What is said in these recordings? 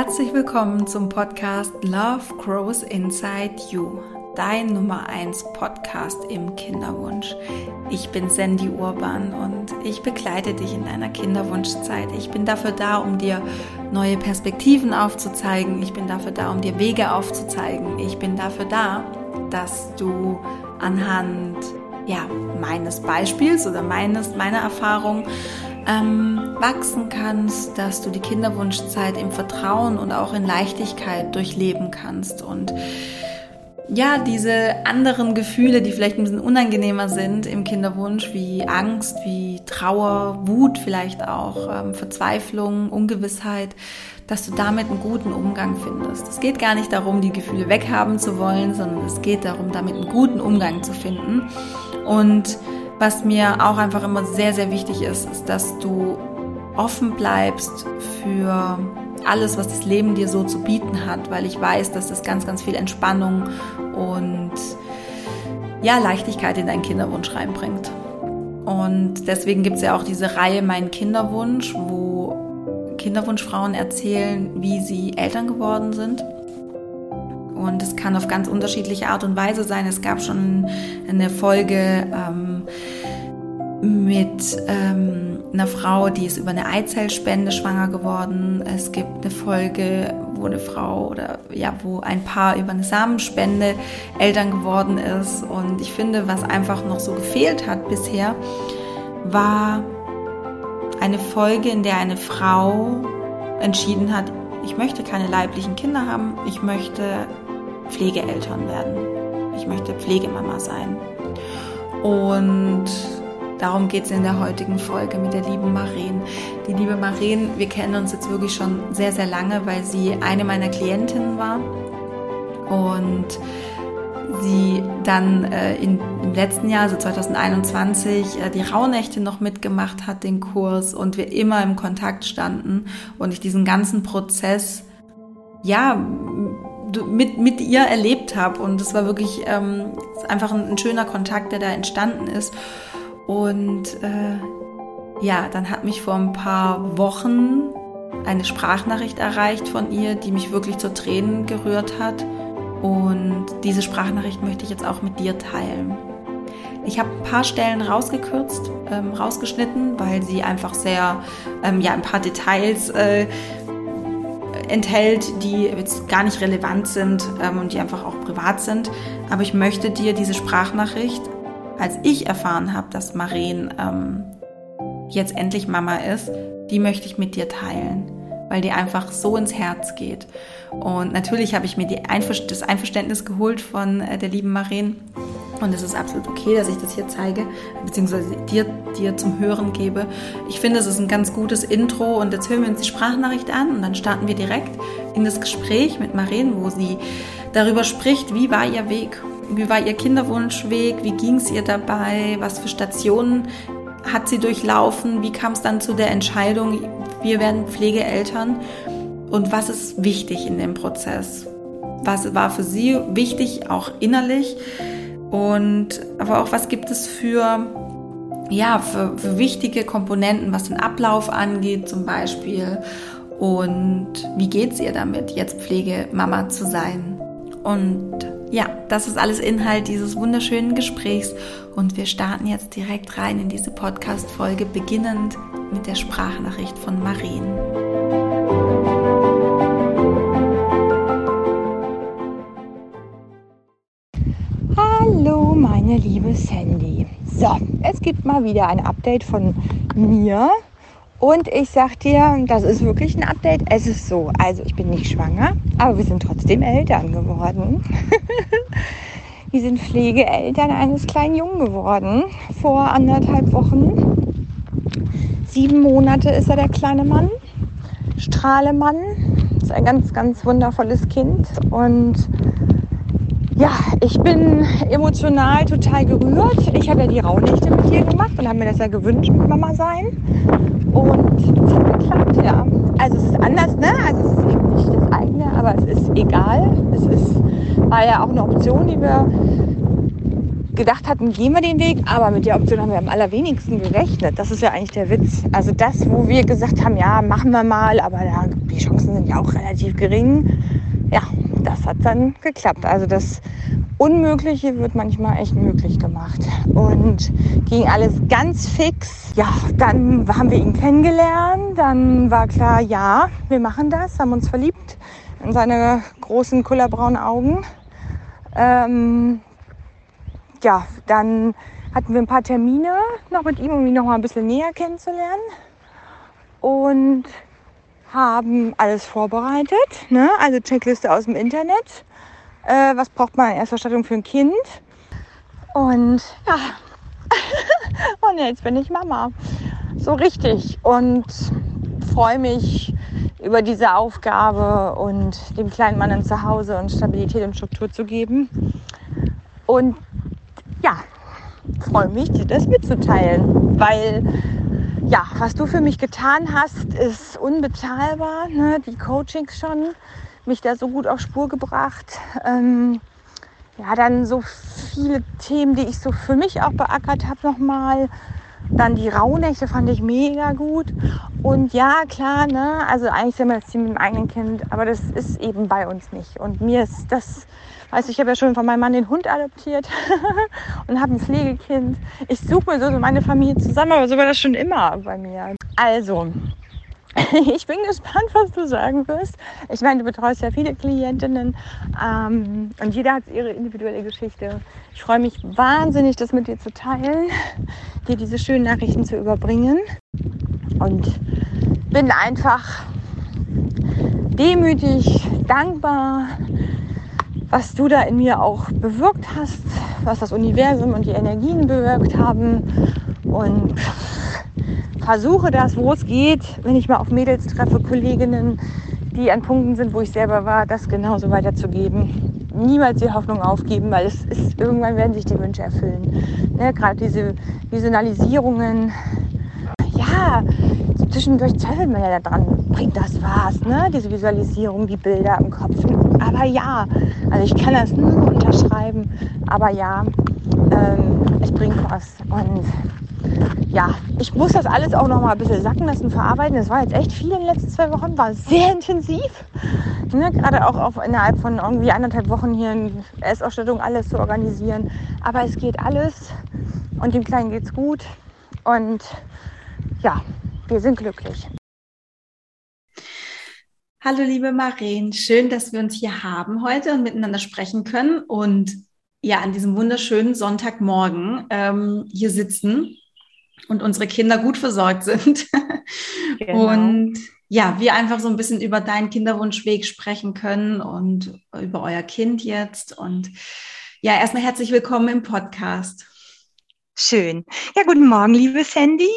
Herzlich willkommen zum Podcast Love Grows Inside You, dein Nummer 1 Podcast im Kinderwunsch. Ich bin Sandy Urban und ich begleite dich in deiner Kinderwunschzeit. Ich bin dafür da, um dir neue Perspektiven aufzuzeigen. Ich bin dafür da, um dir Wege aufzuzeigen. Ich bin dafür da, dass du anhand ja, meines Beispiels oder meines, meiner Erfahrung ähm, wachsen kannst, dass du die Kinderwunschzeit im Vertrauen und auch in Leichtigkeit durchleben kannst und ja, diese anderen Gefühle, die vielleicht ein bisschen unangenehmer sind im Kinderwunsch, wie Angst, wie Trauer, Wut vielleicht auch, ähm, Verzweiflung, Ungewissheit, dass du damit einen guten Umgang findest. Es geht gar nicht darum, die Gefühle weghaben zu wollen, sondern es geht darum, damit einen guten Umgang zu finden. Und was mir auch einfach immer sehr, sehr wichtig ist, ist, dass du offen bleibst für alles, was das Leben dir so zu bieten hat, weil ich weiß, dass das ganz, ganz viel Entspannung und ja, Leichtigkeit in deinen Kinderwunsch reinbringt. Und deswegen gibt es ja auch diese Reihe Mein Kinderwunsch, wo Kinderwunschfrauen erzählen, wie sie Eltern geworden sind. Und es kann auf ganz unterschiedliche Art und Weise sein. Es gab schon eine Folge ähm, mit ähm, einer Frau, die ist über eine Eizellspende schwanger geworden. Es gibt eine Folge, wo eine Frau oder ja, wo ein Paar über eine Samenspende Eltern geworden ist. Und ich finde, was einfach noch so gefehlt hat bisher, war eine Folge, in der eine Frau entschieden hat, ich möchte keine leiblichen Kinder haben, ich möchte Pflegeeltern werden. Ich möchte Pflegemama sein. Und darum geht es in der heutigen Folge mit der lieben Maren. Die liebe Maren, wir kennen uns jetzt wirklich schon sehr, sehr lange, weil sie eine meiner Klientinnen war. Und sie dann äh, in, im letzten Jahr, also 2021, äh, die Rauhnächte noch mitgemacht hat, den Kurs, und wir immer im Kontakt standen und ich diesen ganzen Prozess, ja, mit, mit ihr erlebt habe. Und es war wirklich ähm, einfach ein, ein, schöner Kontakt, der da entstanden ist. Und äh, ja, dann hat mich vor ein paar Wochen eine Sprachnachricht erreicht von ihr, die mich wirklich zu Tränen gerührt hat. Und diese Sprachnachricht möchte ich jetzt auch mit dir teilen. Ich habe ein paar Stellen rausgekürzt, ähm, rausgeschnitten, weil sie einfach sehr, ähm, ja, ein paar Details äh, enthält, die jetzt gar nicht relevant sind ähm, und die einfach auch privat sind. Aber ich möchte dir diese Sprachnachricht, als ich erfahren habe, dass Maren ähm, jetzt endlich Mama ist, die möchte ich mit dir teilen, weil die einfach so ins Herz geht. Und natürlich habe ich mir Einver das Einverständnis geholt von äh, der lieben Maren und es ist absolut okay, dass ich das hier zeige, beziehungsweise dir, dir zum Hören gebe. Ich finde, es ist ein ganz gutes Intro und jetzt hören wir uns die Sprachnachricht an und dann starten wir direkt in das Gespräch mit Maren, wo sie darüber spricht, wie war ihr Weg, wie war ihr Kinderwunschweg, wie ging es ihr dabei, was für Stationen hat sie durchlaufen, wie kam es dann zu der Entscheidung, wir werden Pflegeeltern und was ist wichtig in dem Prozess. Was war für sie wichtig, auch innerlich? Und aber auch was gibt es für ja, für, für wichtige Komponenten, was den Ablauf angeht zum Beispiel. Und wie geht es ihr damit, jetzt Pflegemama zu sein? Und ja, das ist alles Inhalt dieses wunderschönen Gesprächs. Und wir starten jetzt direkt rein in diese Podcast-Folge, beginnend mit der Sprachnachricht von Maren. Meine liebe Sandy. So, es gibt mal wieder ein Update von mir. Und ich sag dir, das ist wirklich ein Update. Es ist so, also ich bin nicht schwanger, aber wir sind trotzdem Eltern geworden. wir sind Pflegeeltern eines kleinen Jungen geworden vor anderthalb Wochen. Sieben Monate ist er der kleine Mann. Strahlemann. Ist ein ganz, ganz wundervolles Kind. Und ja, ich bin emotional total gerührt. Ich habe ja die Rauhnächte mit dir gemacht und habe mir das ja gewünscht mit Mama sein. Und es hat geklappt, ja. Also es ist anders, ne? Also es ist eben nicht das eigene, aber es ist egal. Es ist, war ja auch eine Option, die wir gedacht hatten, gehen wir den Weg, aber mit der Option haben wir am allerwenigsten gerechnet. Das ist ja eigentlich der Witz. Also das, wo wir gesagt haben, ja, machen wir mal, aber ja, die Chancen sind ja auch relativ gering. Ja, das hat dann geklappt. Also das Unmögliche wird manchmal echt möglich gemacht. Und ging alles ganz fix. Ja, dann haben wir ihn kennengelernt. Dann war klar, ja, wir machen das, haben uns verliebt in seine großen kullerbraunen Augen. Ähm, ja, dann hatten wir ein paar Termine noch mit ihm, um ihn noch mal ein bisschen näher kennenzulernen. Und haben alles vorbereitet, ne? also Checkliste aus dem Internet. Äh, was braucht man in erster Stattung für ein Kind? Und ja, und jetzt bin ich Mama. So richtig. Und freue mich über diese Aufgabe und dem kleinen Mann ein Zuhause und Stabilität und Struktur zu geben. Und ja, freue mich, dir das mitzuteilen, weil ja, was du für mich getan hast, ist unbezahlbar. Ne? Die Coachings schon, mich da so gut auf Spur gebracht. Ähm, ja, dann so viele Themen, die ich so für mich auch beackert habe nochmal. Dann die Rauhnächte fand ich mega gut. Und ja, klar, ne, also eigentlich sind wir das Team mit dem eigenen Kind, aber das ist eben bei uns nicht. Und mir ist das Weißt ich habe ja schon von meinem Mann den Hund adoptiert und habe ein Pflegekind. Ich suche mir so meine Familie zusammen, aber so war das schon immer bei mir. Also, ich bin gespannt, was du sagen wirst. Ich meine, du betreust ja viele Klientinnen ähm, und jeder hat ihre individuelle Geschichte. Ich freue mich wahnsinnig, das mit dir zu teilen, dir diese schönen Nachrichten zu überbringen und bin einfach demütig, dankbar, was du da in mir auch bewirkt hast, was das Universum und die Energien bewirkt haben. Und versuche das, wo es geht, wenn ich mal auf Mädels treffe, Kolleginnen, die an Punkten sind, wo ich selber war, das genauso weiterzugeben. Niemals die Hoffnung aufgeben, weil es ist, irgendwann werden sich die Wünsche erfüllen. Ne, Gerade diese Visualisierungen, zwischendurch zweifelt man ja daran, bringt das was, ne? diese Visualisierung, die Bilder im Kopf. Aber ja, also ich kann das nur unterschreiben, aber ja, ähm, es bringt was. Und ja, ich muss das alles auch noch mal ein bisschen sacken lassen, verarbeiten. Das war jetzt echt viel in den letzten zwei Wochen, war sehr intensiv. Ne? Gerade auch auf, innerhalb von irgendwie anderthalb Wochen hier eine Essausstattung alles zu organisieren. Aber es geht alles und dem Kleinen geht's gut. Und ja, wir sind glücklich. Hallo liebe Maren, schön, dass wir uns hier haben heute und miteinander sprechen können und ja, an diesem wunderschönen Sonntagmorgen ähm, hier sitzen und unsere Kinder gut versorgt sind. Genau. Und ja, wir einfach so ein bisschen über deinen Kinderwunschweg sprechen können und über euer Kind jetzt. Und ja, erstmal herzlich willkommen im Podcast. Schön. Ja, guten Morgen, liebe Sandy.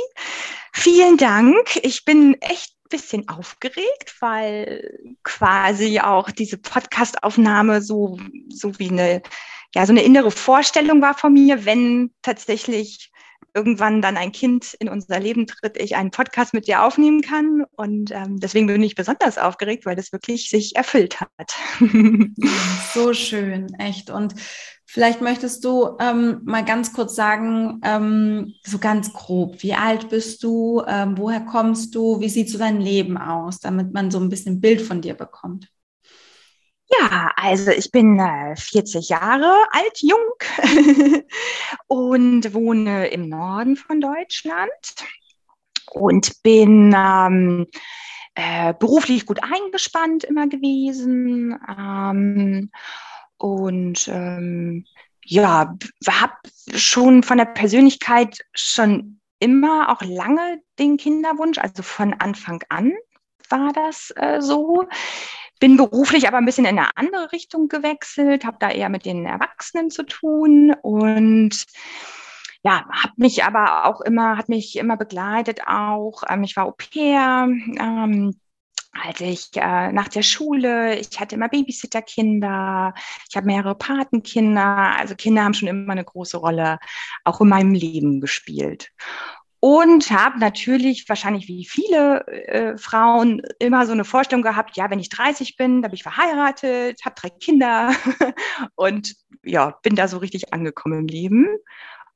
Vielen Dank. Ich bin echt ein bisschen aufgeregt, weil quasi auch diese Podcastaufnahme so, so wie eine, ja, so eine innere Vorstellung war von mir, wenn tatsächlich irgendwann dann ein Kind in unser Leben tritt, ich einen Podcast mit dir aufnehmen kann. Und ähm, deswegen bin ich besonders aufgeregt, weil das wirklich sich erfüllt hat. so schön, echt. Und Vielleicht möchtest du ähm, mal ganz kurz sagen, ähm, so ganz grob, wie alt bist du, ähm, woher kommst du, wie sieht so dein Leben aus, damit man so ein bisschen Bild von dir bekommt. Ja, also ich bin äh, 40 Jahre alt, jung und wohne im Norden von Deutschland und bin ähm, äh, beruflich gut eingespannt immer gewesen. Ähm, und ähm, ja, habe schon von der Persönlichkeit schon immer auch lange den Kinderwunsch, also von Anfang an war das äh, so. Bin beruflich aber ein bisschen in eine andere Richtung gewechselt, habe da eher mit den Erwachsenen zu tun und ja, habe mich aber auch immer, hat mich immer begleitet auch. Ähm, ich war Au pair, ähm, als ich äh, nach der Schule, ich hatte immer Babysitterkinder, ich habe mehrere Patenkinder, also Kinder haben schon immer eine große Rolle auch in meinem Leben gespielt. Und habe natürlich wahrscheinlich wie viele äh, Frauen immer so eine Vorstellung gehabt, ja, wenn ich 30 bin, da bin ich verheiratet, habe drei Kinder und ja, bin da so richtig angekommen im Leben.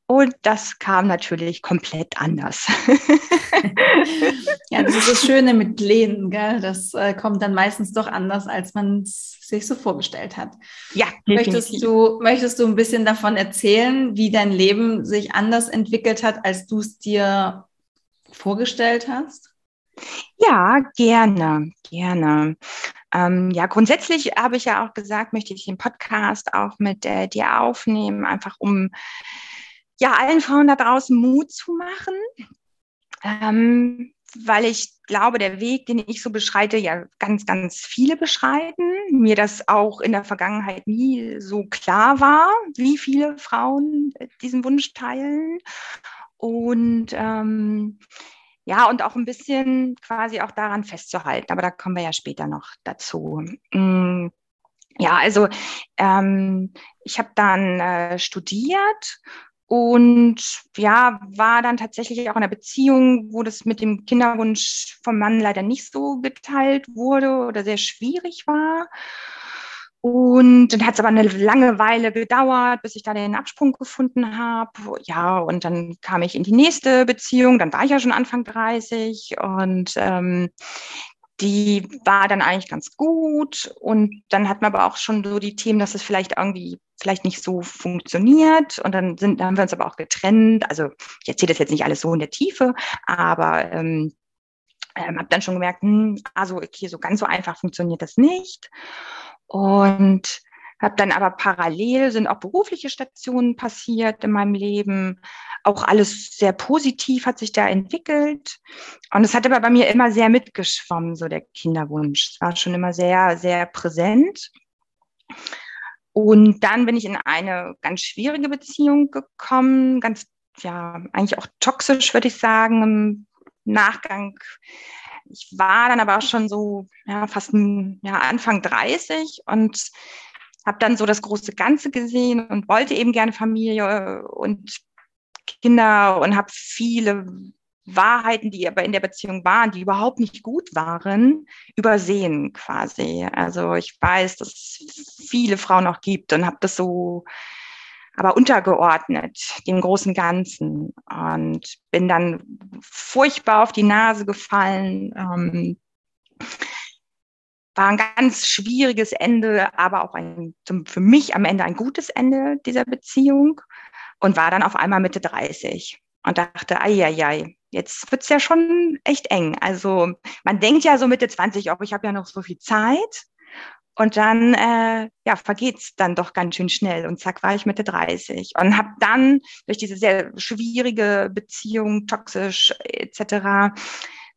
Und das kam natürlich komplett anders. ja, das ist das Schöne mit Plänen, gell? Das äh, kommt dann meistens doch anders, als man es sich so vorgestellt hat. Ja, möchtest du, möchtest du ein bisschen davon erzählen, wie dein Leben sich anders entwickelt hat, als du es dir vorgestellt hast? Ja, gerne, gerne. Ähm, ja, grundsätzlich habe ich ja auch gesagt, möchte ich den Podcast auch mit äh, dir aufnehmen, einfach um ja, allen Frauen da draußen Mut zu machen, ähm, weil ich glaube, der Weg, den ich so beschreite, ja ganz, ganz viele beschreiten. Mir das auch in der Vergangenheit nie so klar war, wie viele Frauen diesen Wunsch teilen. Und ähm, ja, und auch ein bisschen quasi auch daran festzuhalten. Aber da kommen wir ja später noch dazu. Mm, ja, also ähm, ich habe dann äh, studiert und ja, war dann tatsächlich auch in einer Beziehung, wo das mit dem Kinderwunsch vom Mann leider nicht so geteilt wurde oder sehr schwierig war. Und dann hat es aber eine lange Weile gedauert, bis ich da den Absprung gefunden habe. Ja, und dann kam ich in die nächste Beziehung. Dann war ich ja schon Anfang 30 und ähm, die war dann eigentlich ganz gut. Und dann hat man aber auch schon so die Themen, dass es vielleicht irgendwie vielleicht nicht so funktioniert. Und dann sind, dann haben wir uns aber auch getrennt. Also ich erzähle das jetzt nicht alles so in der Tiefe, aber ähm, ähm, habe dann schon gemerkt, hm, also okay, so ganz so einfach funktioniert das nicht. Und habe dann aber parallel sind auch berufliche Stationen passiert in meinem Leben. Auch alles sehr positiv hat sich da entwickelt. Und es hat aber bei mir immer sehr mitgeschwommen, so der Kinderwunsch. Es war schon immer sehr, sehr präsent. Und dann bin ich in eine ganz schwierige Beziehung gekommen, ganz, ja, eigentlich auch toxisch, würde ich sagen, im Nachgang. Ich war dann aber auch schon so, ja, fast ja, Anfang 30 und habe dann so das große Ganze gesehen und wollte eben gerne Familie und Kinder und habe viele Wahrheiten, die aber in der Beziehung waren, die überhaupt nicht gut waren, übersehen quasi. Also ich weiß, dass es viele Frauen noch gibt und habe das so aber untergeordnet dem großen Ganzen und bin dann furchtbar auf die Nase gefallen. Ähm, war ein ganz schwieriges Ende, aber auch ein, für mich am Ende ein gutes Ende dieser Beziehung und war dann auf einmal Mitte 30 und dachte, ei, ei, ei, jetzt wird's ja schon echt eng. Also man denkt ja so Mitte 20, auch ich habe ja noch so viel Zeit. Und dann äh, ja, vergeht's dann doch ganz schön schnell. Und zack, war ich Mitte 30. Und habe dann durch diese sehr schwierige Beziehung, toxisch etc.,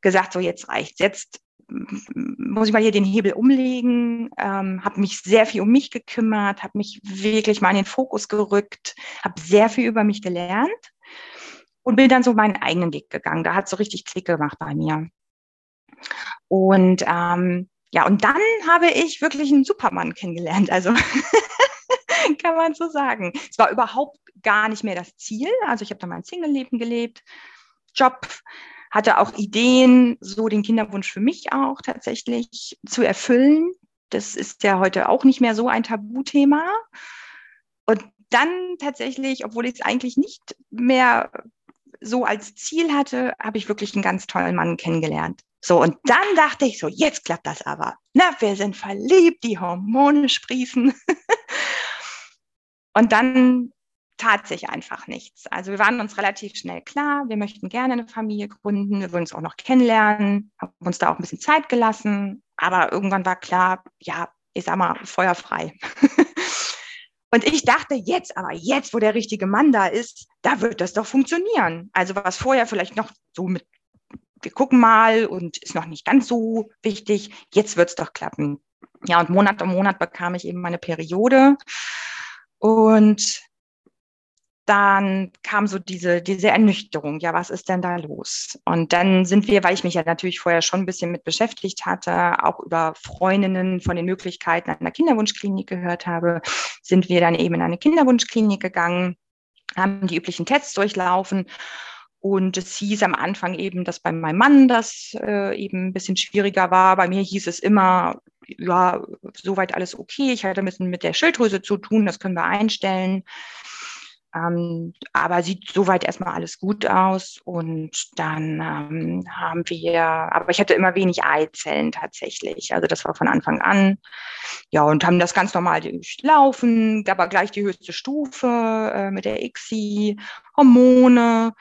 gesagt, so jetzt reicht's. Jetzt muss ich mal hier den Hebel umlegen, ähm, habe mich sehr viel um mich gekümmert, habe mich wirklich mal in den Fokus gerückt, habe sehr viel über mich gelernt und bin dann so meinen eigenen Weg gegangen. Da hat so richtig Klick gemacht bei mir. Und ähm, ja, und dann habe ich wirklich einen Supermann kennengelernt. Also kann man so sagen. Es war überhaupt gar nicht mehr das Ziel. Also ich habe da mein Single-Leben gelebt, Job, hatte auch Ideen, so den Kinderwunsch für mich auch tatsächlich zu erfüllen. Das ist ja heute auch nicht mehr so ein Tabuthema. Und dann tatsächlich, obwohl ich es eigentlich nicht mehr so als Ziel hatte, habe ich wirklich einen ganz tollen Mann kennengelernt. So, und dann dachte ich so, jetzt klappt das aber. Na, wir sind verliebt, die Hormone sprießen. und dann tat sich einfach nichts. Also wir waren uns relativ schnell klar, wir möchten gerne eine Familie gründen, wir wollen uns auch noch kennenlernen, haben uns da auch ein bisschen Zeit gelassen, aber irgendwann war klar, ja, ich sag mal, feuerfrei. Und ich dachte jetzt, aber jetzt, wo der richtige Mann da ist, da wird das doch funktionieren. Also was vorher vielleicht noch so mit, wir gucken mal und ist noch nicht ganz so wichtig, jetzt wird es doch klappen. Ja, und Monat um Monat bekam ich eben meine Periode. Und dann kam so diese, diese Ernüchterung, ja, was ist denn da los? Und dann sind wir, weil ich mich ja natürlich vorher schon ein bisschen mit beschäftigt hatte, auch über Freundinnen von den Möglichkeiten einer Kinderwunschklinik gehört habe, sind wir dann eben in eine Kinderwunschklinik gegangen, haben die üblichen Tests durchlaufen Und es hieß am Anfang eben, dass bei meinem Mann das äh, eben ein bisschen schwieriger war. Bei mir hieß es immer, ja, soweit alles okay. Ich hatte ein bisschen mit der Schilddrüse zu tun, das können wir einstellen. Ähm, aber sieht soweit erstmal alles gut aus. Und dann ähm, haben wir, aber ich hatte immer wenig Eizellen tatsächlich. Also das war von Anfang an. Ja, und haben das ganz normal durchlaufen. Da war gleich die höchste Stufe äh, mit der ICSI, Hormone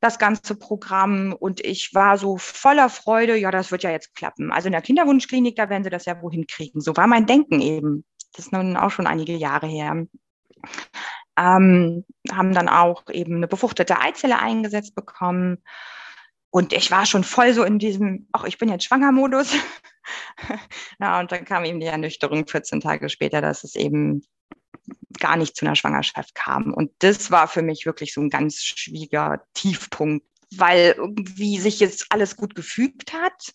das ganze Programm und ich war so voller Freude, ja, das wird ja jetzt klappen. Also in der Kinderwunschklinik, da werden sie das ja wohin kriegen. So war mein Denken eben. Das ist nun auch schon einige Jahre her ähm, haben dann auch eben eine befruchtete Eizelle eingesetzt bekommen. Und ich war schon voll so in diesem, ach, ich bin jetzt Schwanger-Modus. ja, und dann kam eben die Ernüchterung 14 Tage später, dass es eben gar nicht zu einer Schwangerschaft kam. Und das war für mich wirklich so ein ganz schwieriger Tiefpunkt, weil irgendwie sich jetzt alles gut gefügt hat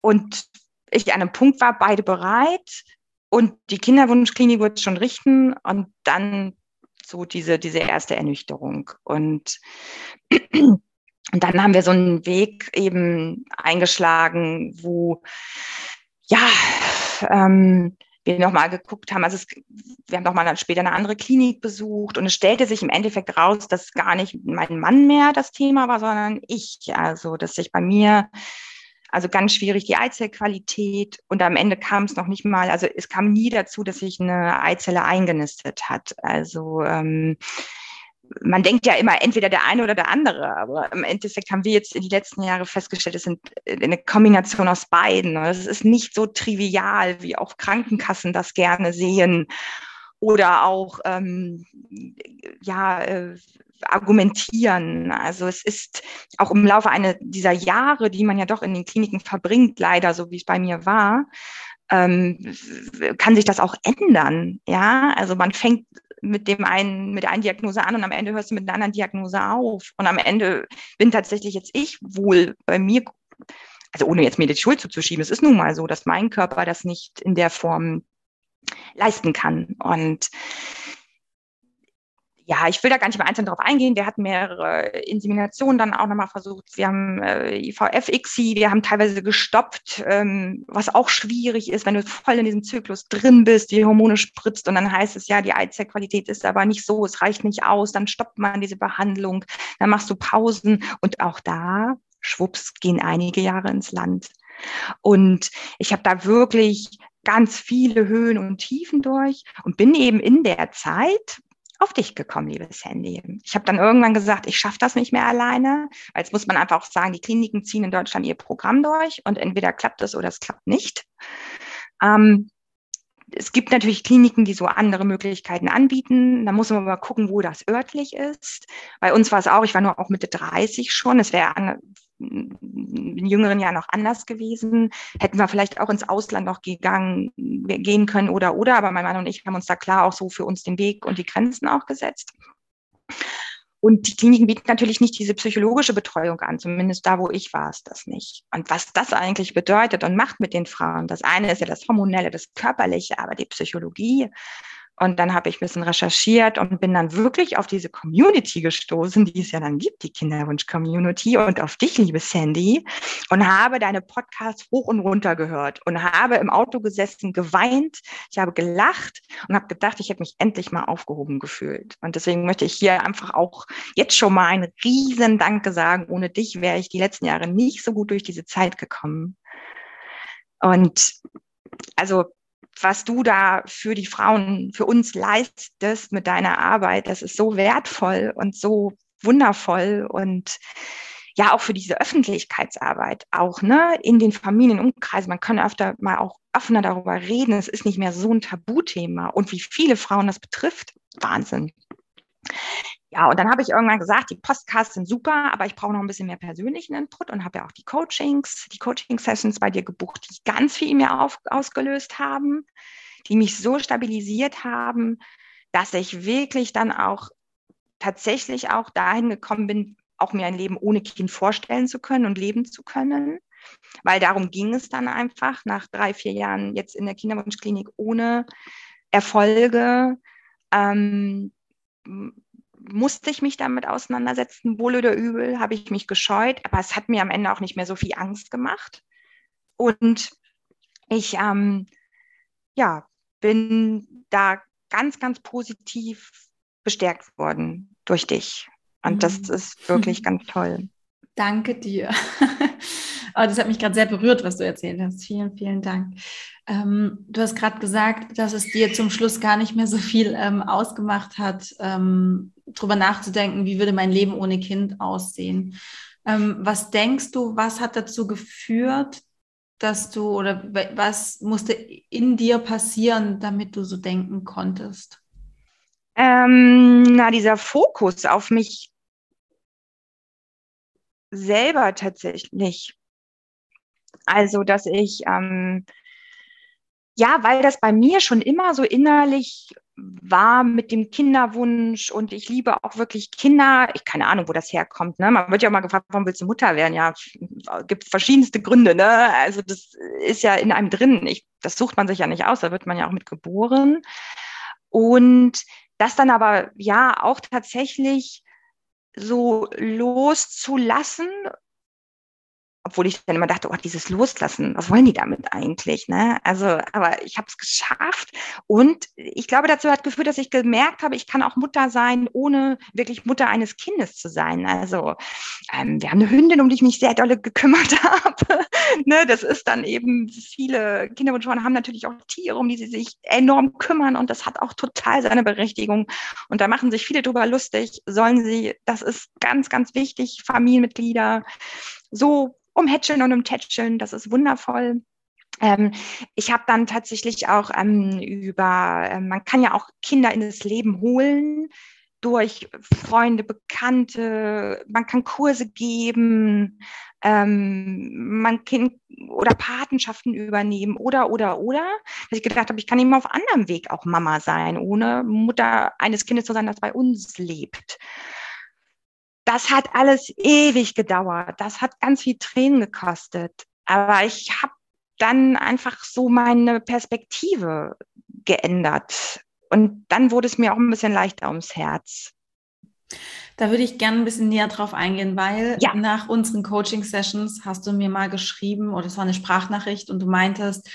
und ich an einem Punkt war, beide bereit und die Kinderwunschklinik wird es schon richten und dann so diese, diese erste Ernüchterung. Und, und dann haben wir so einen Weg eben eingeschlagen, wo ja, ähm, wir nochmal geguckt haben, also es, wir haben nochmal später eine andere Klinik besucht und es stellte sich im Endeffekt raus, dass gar nicht mein Mann mehr das Thema war, sondern ich. Also, dass sich bei mir also ganz schwierig die Eizellqualität und am Ende kam es noch nicht mal, also es kam nie dazu, dass sich eine Eizelle eingenistet hat. Also ähm, man denkt ja immer entweder der eine oder der andere, aber im Endeffekt haben wir jetzt in den letzten Jahren festgestellt, es sind eine Kombination aus beiden. Es ist nicht so trivial, wie auch Krankenkassen das gerne sehen oder auch ähm, ja äh, argumentieren. Also es ist auch im Laufe einer dieser Jahre, die man ja doch in den Kliniken verbringt, leider so wie es bei mir war, ähm, kann sich das auch ändern. Ja, also man fängt mit dem einen, mit der einen Diagnose an und am Ende hörst du mit einer anderen Diagnose auf. Und am Ende bin tatsächlich jetzt ich wohl bei mir, also ohne jetzt mir die Schuld zuzuschieben, es ist nun mal so, dass mein Körper das nicht in der Form leisten kann. Und ja, ich will da gar nicht mehr einzeln drauf eingehen. Wir hatten mehrere Inseminationen dann auch nochmal versucht. Wir haben äh, IVF-ICSI, wir haben teilweise gestoppt, ähm, was auch schwierig ist, wenn du voll in diesem Zyklus drin bist, die Hormone spritzt und dann heißt es ja, die Eizellqualität ist aber nicht so, es reicht nicht aus, dann stoppt man diese Behandlung, dann machst du Pausen und auch da, schwupps, gehen einige Jahre ins Land. Und ich habe da wirklich ganz viele Höhen und Tiefen durch und bin eben in der Zeit auf dich gekommen, liebes Handy. Ich habe dann irgendwann gesagt, ich schaffe das nicht mehr alleine. Jetzt muss man einfach auch sagen, die Kliniken ziehen in Deutschland ihr Programm durch und entweder klappt es oder es klappt nicht. Ähm, es gibt natürlich Kliniken, die so andere Möglichkeiten anbieten. Da muss man aber gucken, wo das örtlich ist. Bei uns war es auch, ich war nur auch Mitte 30 schon. Es wäre in jüngeren Jahren noch anders gewesen. Hätten wir vielleicht auch ins Ausland noch gegangen, gehen können oder, oder. Aber mein Mann und ich haben uns da klar auch so für uns den Weg und die Grenzen auch gesetzt. Und die Kliniken bieten natürlich nicht diese psychologische Betreuung an, zumindest da, wo ich war, ist das nicht. Und was das eigentlich bedeutet und macht mit den Frauen, das eine ist ja das Hormonelle, das Körperliche, aber die Psychologie, und dann habe ich ein bisschen recherchiert und bin dann wirklich auf diese Community gestoßen, die es ja dann gibt, die Kinderwunsch-Community und auf dich, liebe Sandy, und habe deine Podcasts hoch und runter gehört und habe im Auto gesessen, geweint, ich habe gelacht und habe gedacht, ich hätte mich endlich mal aufgehoben gefühlt. Und deswegen möchte ich hier einfach auch jetzt schon mal einen riesen Danke sagen. Ohne dich wäre ich die letzten Jahre nicht so gut durch diese Zeit gekommen. Und also was du da für die Frauen, für uns leistest mit deiner Arbeit, das ist so wertvoll und so wundervoll und ja auch für diese Öffentlichkeitsarbeit auch ne in den Familienumkreisen. Man kann öfter mal auch offener darüber reden. Es ist nicht mehr so ein Tabuthema. Und wie viele Frauen das betrifft Wahnsinn ja, und dann habe ich irgendwann gesagt, die Podcasts sind super, aber ich brauche noch ein bisschen mehr persönlichen Input und habe ja auch die Coachings, die Coaching-Sessions bei dir gebucht, die ganz viel mir auf, ausgelöst haben, die mich so stabilisiert haben, dass ich wirklich dann auch tatsächlich auch dahin gekommen bin, auch mir ein Leben ohne Kind vorstellen zu können und leben zu können. Weil darum ging es dann einfach nach drei, vier Jahren jetzt in der Kinderwunschklinik ohne Erfolge. Ähm, musste ich mich damit auseinandersetzen, wohl oder übel, habe ich mich gescheut, aber es hat mir am Ende auch nicht mehr so viel Angst gemacht. Und ich ähm, ja, bin da ganz, ganz positiv bestärkt worden durch dich. Und mhm. das ist wirklich ganz toll. Danke dir. Oh, das hat mich gerade sehr berührt, was du erzählt hast. Vielen, vielen Dank. Ähm, du hast gerade gesagt, dass es dir zum Schluss gar nicht mehr so viel ähm, ausgemacht hat, ähm, darüber nachzudenken, wie würde mein Leben ohne Kind aussehen. Ähm, was denkst du, was hat dazu geführt, dass du oder was musste in dir passieren, damit du so denken konntest? Ähm, na, dieser Fokus auf mich selber tatsächlich. Also, dass ich, ähm, ja, weil das bei mir schon immer so innerlich war mit dem Kinderwunsch und ich liebe auch wirklich Kinder. Ich keine Ahnung, wo das herkommt. Ne? Man wird ja auch mal gefragt, warum willst du Mutter werden? Ja, gibt verschiedenste Gründe. Ne? Also das ist ja in einem drin. Ich, das sucht man sich ja nicht aus. Da wird man ja auch mit geboren. Und das dann aber ja auch tatsächlich so loszulassen obwohl ich dann immer dachte, oh, dieses Loslassen, was wollen die damit eigentlich? Ne? Also, aber ich habe es geschafft und ich glaube, dazu hat geführt, dass ich gemerkt habe, ich kann auch Mutter sein, ohne wirklich Mutter eines Kindes zu sein. Also, ähm, wir haben eine Hündin, um die ich mich sehr dolle gekümmert habe. ne? Das ist dann eben, viele Kinderwunschfrauen haben natürlich auch Tiere, um die sie sich enorm kümmern und das hat auch total seine Berechtigung. Und da machen sich viele drüber lustig, sollen sie, das ist ganz, ganz wichtig, Familienmitglieder so umhätscheln und umtätscheln. Das ist wundervoll. Ähm, ich habe dann tatsächlich auch ähm, über, äh, man kann ja auch Kinder in das Leben holen durch Freunde, Bekannte, man kann Kurse geben, ähm, man kann oder Patenschaften übernehmen oder oder oder. Dass ich gedacht habe, ich kann eben auf anderem Weg auch Mama sein, ohne Mutter eines Kindes zu sein, das bei uns lebt das hat alles ewig gedauert. Das hat ganz viel Tränen gekostet. Aber ich habe dann einfach so meine Perspektive geändert. Und dann wurde es mir auch ein bisschen leichter ums Herz. Da würde ich gerne ein bisschen näher drauf eingehen, weil ja. nach unseren Coaching-Sessions hast du mir mal geschrieben, oder es war eine Sprachnachricht, und du meintest,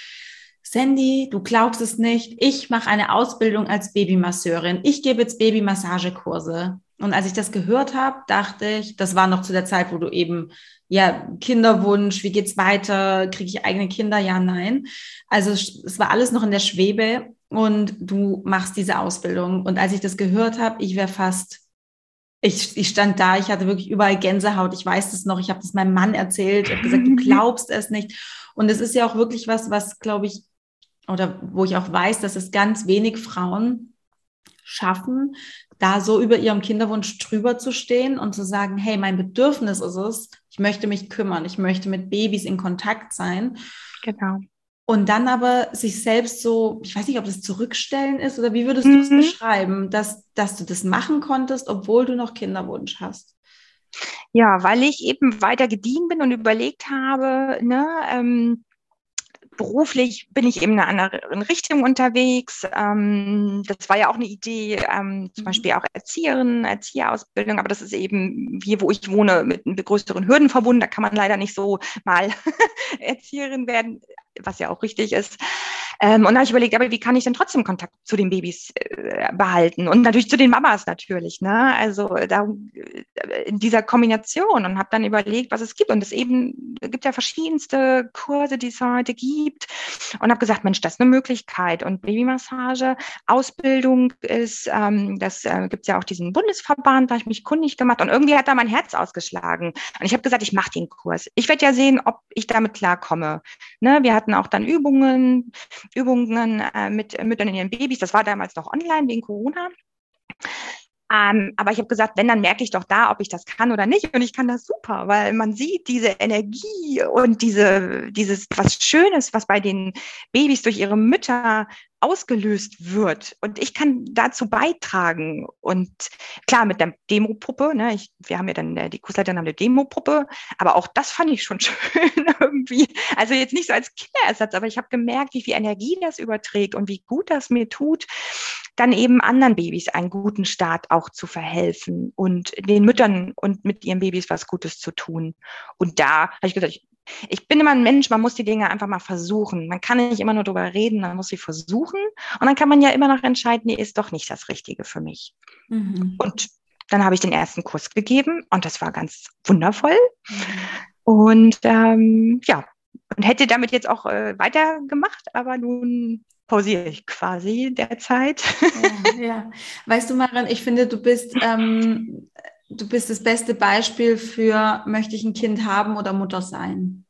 Sandy, du glaubst es nicht, ich mache eine Ausbildung als Babymasseurin. Ich gebe jetzt Babymassagekurse. Und als ich das gehört habe, dachte ich, das war noch zu der Zeit, wo du eben, ja, Kinderwunsch, wie geht's weiter, kriege ich eigene Kinder, ja, nein. Also es war alles noch in der Schwebe und du machst diese Ausbildung. Und als ich das gehört habe, ich wäre fast, ich, ich stand da, ich hatte wirklich überall Gänsehaut, ich weiß das noch, ich habe das meinem Mann erzählt, ich habe gesagt, du glaubst es nicht. Und es ist ja auch wirklich was, was, glaube ich, oder wo ich auch weiß, dass es ganz wenig Frauen schaffen, da so über ihrem Kinderwunsch drüber zu stehen und zu sagen, hey, mein Bedürfnis ist es, ich möchte mich kümmern, ich möchte mit Babys in Kontakt sein. Genau. Und dann aber sich selbst so, ich weiß nicht, ob das Zurückstellen ist oder wie würdest mhm. du es beschreiben, dass, dass du das machen konntest, obwohl du noch Kinderwunsch hast? Ja, weil ich eben weiter gediehen bin und überlegt habe, ne, ähm, beruflich bin ich eben in einer anderen Richtung unterwegs. Ähm, das war ja auch eine Idee, ähm, zum mhm. Beispiel auch Erzieherin, Erzieherausbildung, aber das ist eben hier, wo ich wohne, mit größeren Hürden verbunden. Da kann man leider nicht so mal Erzieherin werden, was ja auch richtig ist. Ähm, und da habe ich überlegt, aber wie kann ich denn trotzdem Kontakt zu den Babys äh, behalten? Und natürlich zu den Mamas natürlich, ne? Also da äh, in dieser Kombination und habe dann überlegt, was es gibt. Und es eben gibt ja verschiedenste Kurse, die es heute gibt. Und habe gesagt, Mensch, das ist eine Möglichkeit. Und Babymassage, Ausbildung ist, ähm, das äh, gibt ja auch diesen Bundesverband, da habe ich mich kundig gemacht. Und irgendwie hat da mein Herz ausgeschlagen. Und ich habe gesagt, ich mache den Kurs. Ich werde ja sehen, ob ich damit klarkomme. Ne? Wir hatten auch dann Übungen, Übungen äh, mit Müttern in ihren Babys. Das war damals noch online wegen Corona. Ähm, aber ich habe gesagt, wenn, dann merke ich doch da, ob ich das kann oder nicht. Und ich kann das super, weil man sieht diese Energie und diese, dieses was Schönes, was bei den Babys durch ihre Mütter ausgelöst wird. Und ich kann dazu beitragen. Und klar, mit der Demo-Puppe, ne, ich, wir haben ja dann, äh, die Kursleiterin haben eine Demo-Puppe, aber auch das fand ich schon schön irgendwie. Also jetzt nicht so als Kinderersatz, aber ich habe gemerkt, wie viel Energie das überträgt und wie gut das mir tut, dann eben anderen Babys einen guten Start auch zu verhelfen und den Müttern und mit ihren Babys was Gutes zu tun. Und da habe ich gesagt, ich ich bin immer ein Mensch, man muss die Dinge einfach mal versuchen. Man kann nicht immer nur darüber reden, man muss sie versuchen. Und dann kann man ja immer noch entscheiden, nee, ist doch nicht das Richtige für mich. Mhm. Und dann habe ich den ersten Kurs gegeben und das war ganz wundervoll. Mhm. Und ähm, ja, und hätte damit jetzt auch äh, weitergemacht, aber nun pausiere ich quasi derzeit. Ja, ja. Weißt du, Maren, ich finde, du bist ähm, du bist das beste Beispiel für, möchte ich ein Kind haben oder Mutter sein?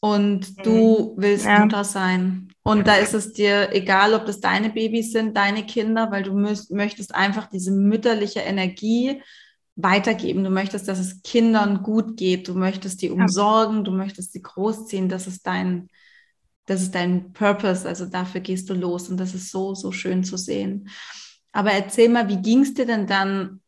Und du mhm. willst ja. Mutter sein. Und da ist es dir egal, ob das deine Babys sind, deine Kinder, weil du müsst, möchtest einfach diese mütterliche Energie weitergeben. Du möchtest, dass es Kindern gut geht. Du möchtest die umsorgen, du möchtest sie großziehen. Das ist dein, das ist dein Purpose. Also dafür gehst du los. Und das ist so, so schön zu sehen. Aber erzähl mal, wie ging es dir denn dann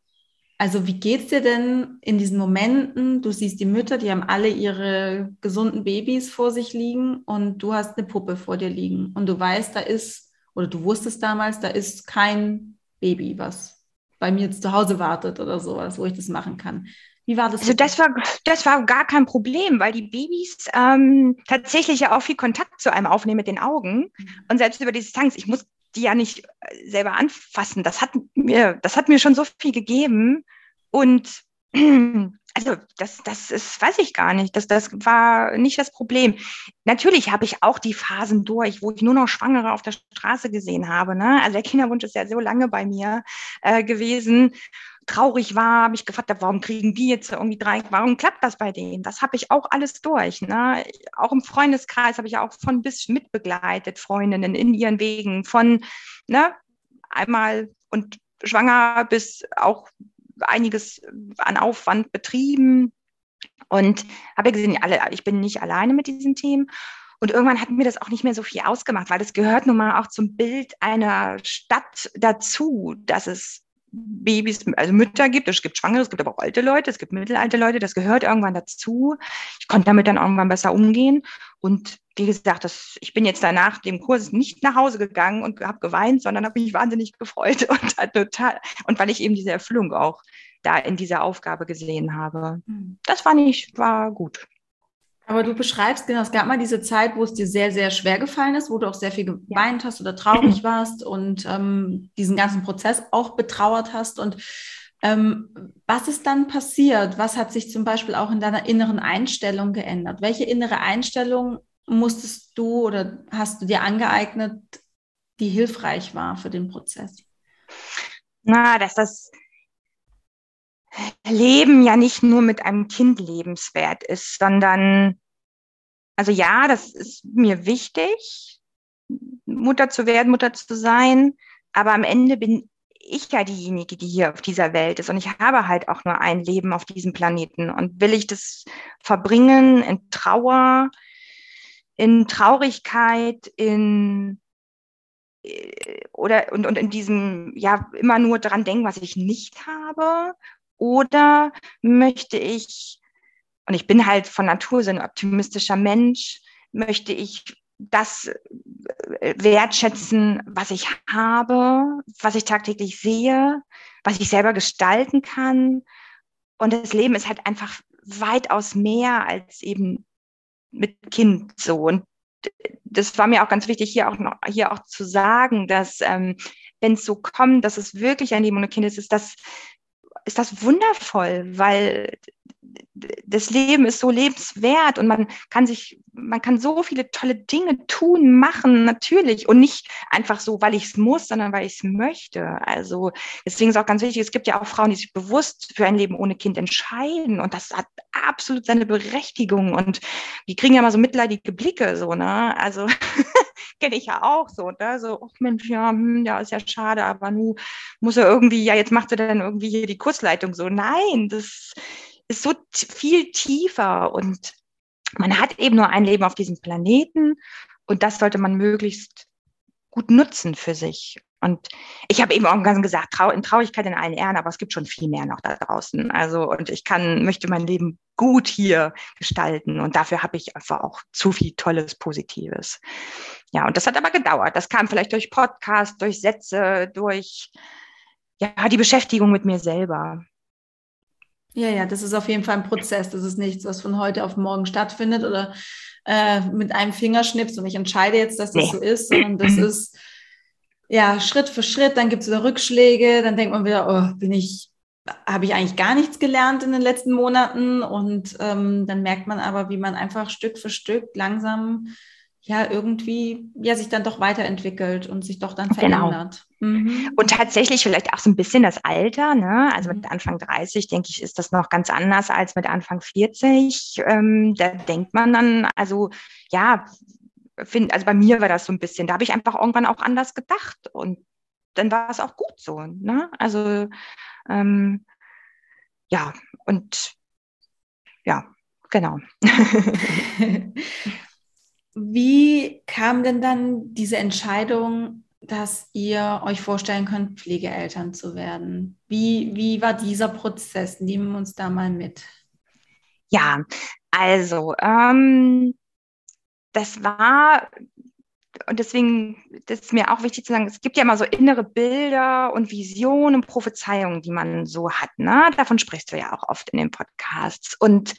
also wie geht es dir denn in diesen Momenten? Du siehst die Mütter, die haben alle ihre gesunden Babys vor sich liegen und du hast eine Puppe vor dir liegen und du weißt, da ist, oder du wusstest damals, da ist kein Baby, was bei mir zu Hause wartet oder sowas, wo ich das machen kann. Wie war das? Also das war, das war gar kein Problem, weil die Babys ähm, tatsächlich ja auch viel Kontakt zu einem aufnehmen mit den Augen. Mhm. Und selbst über die Distanz, ich muss die ja nicht äh, selber anfassen. Das hat mir, das hat mir schon so viel gegeben. Und also das, das ist, weiß ich gar nicht. Das, das war nicht das Problem. Natürlich habe ich auch die Phasen durch, wo ich nur noch Schwangere auf der Straße gesehen habe. Ne? Also der Kinderwunsch ist ja so lange bei mir äh, gewesen traurig war, mich gefragt habe, warum kriegen die jetzt irgendwie drei, warum klappt das bei denen? Das habe ich auch alles durch. Ne? Auch im Freundeskreis habe ich auch von bis mitbegleitet, Freundinnen in ihren Wegen, von ne, einmal und schwanger bis auch einiges an Aufwand betrieben. Und habe gesehen, alle, ich bin nicht alleine mit diesen Themen. Und irgendwann hat mir das auch nicht mehr so viel ausgemacht, weil es gehört nun mal auch zum Bild einer Stadt dazu, dass es Babys, also Mütter gibt, es gibt Schwangere, es gibt aber auch alte Leute, es gibt mittelalte Leute, das gehört irgendwann dazu. Ich konnte damit dann irgendwann besser umgehen. Und wie gesagt, das, ich bin jetzt danach dem Kurs nicht nach Hause gegangen und habe geweint, sondern habe mich wahnsinnig gefreut und total, und weil ich eben diese Erfüllung auch da in dieser Aufgabe gesehen habe. Hm. Das war nicht, war gut. Aber du beschreibst, genau, es gab mal diese Zeit, wo es dir sehr, sehr schwer gefallen ist, wo du auch sehr viel geweint hast oder traurig warst und ähm, diesen ganzen Prozess auch betrauert hast. Und ähm, was ist dann passiert? Was hat sich zum Beispiel auch in deiner inneren Einstellung geändert? Welche innere Einstellung musstest du oder hast du dir angeeignet, die hilfreich war für den Prozess? Na, dass das Leben ja nicht nur mit einem Kind lebenswert ist, sondern, also ja, das ist mir wichtig, Mutter zu werden, Mutter zu sein, aber am Ende bin ich ja diejenige, die hier auf dieser Welt ist und ich habe halt auch nur ein Leben auf diesem Planeten. Und will ich das verbringen in Trauer, in Traurigkeit, in äh, oder und, und in diesem, ja, immer nur daran denken, was ich nicht habe oder möchte ich, und ich bin halt von Natur so ein optimistischer Mensch, möchte ich das äh, wertschätzen, was ich habe, was ich tagtäglich sehe, was ich selber gestalten kann. Und das Leben ist halt einfach weitaus mehr als eben mit Kind so. Und das war mir auch ganz wichtig, hier auch noch, hier auch zu sagen, dass ähm, wenn es so kommt, dass es wirklich ein Leben ohne Kind ist, ist das ist das wundervoll, weil das Leben ist so lebenswert und man kann sich, man kann so viele tolle Dinge tun, machen, natürlich. Und nicht einfach so, weil ich es muss, sondern weil ich es möchte. Also deswegen ist auch ganz wichtig, es gibt ja auch Frauen, die sich bewusst für ein Leben ohne Kind entscheiden. Und das hat absolut seine Berechtigung. Und die kriegen ja mal so mitleidige Blicke, so, ne? Also kenne ich ja auch so, ne? So, ach Mensch, ja, hm, ja, ist ja schade, aber nu muss er irgendwie, ja, jetzt macht er dann irgendwie hier die Kursleitung so. Nein, das ist so viel tiefer und man hat eben nur ein Leben auf diesem Planeten und das sollte man möglichst gut nutzen für sich. Und ich habe eben auch ganz gesagt, Trau in Traurigkeit in allen Ehren, aber es gibt schon viel mehr noch da draußen. Also, und ich kann, möchte mein Leben gut hier gestalten. Und dafür habe ich einfach auch zu viel Tolles, Positives. Ja, und das hat aber gedauert. Das kam vielleicht durch Podcast, durch Sätze, durch ja, die Beschäftigung mit mir selber. Ja, ja, das ist auf jeden Fall ein Prozess. Das ist nichts, was von heute auf morgen stattfindet oder äh, mit einem Fingerschnips und ich entscheide jetzt, dass das nee. so ist, sondern das ist ja Schritt für Schritt. Dann gibt es wieder Rückschläge, dann denkt man wieder, oh, bin ich, habe ich eigentlich gar nichts gelernt in den letzten Monaten und ähm, dann merkt man aber, wie man einfach Stück für Stück langsam ja irgendwie ja sich dann doch weiterentwickelt und sich doch dann genau. verändert. Genau. Mhm. Und tatsächlich vielleicht auch so ein bisschen das Alter, ne? Also mit mhm. Anfang 30, denke ich, ist das noch ganz anders als mit Anfang 40. Ähm, da denkt man dann, also ja, find, also bei mir war das so ein bisschen, da habe ich einfach irgendwann auch anders gedacht und dann war es auch gut so. Ne? Also ähm, ja, und ja, genau. Wie kam denn dann diese Entscheidung, dass ihr euch vorstellen könnt, Pflegeeltern zu werden? Wie, wie war dieser Prozess? Nehmen wir uns da mal mit. Ja, also ähm, das war und deswegen das ist mir auch wichtig zu sagen, es gibt ja immer so innere Bilder und Visionen Prophezeiungen, die man so hat. Ne? Davon sprichst du ja auch oft in den Podcasts. Und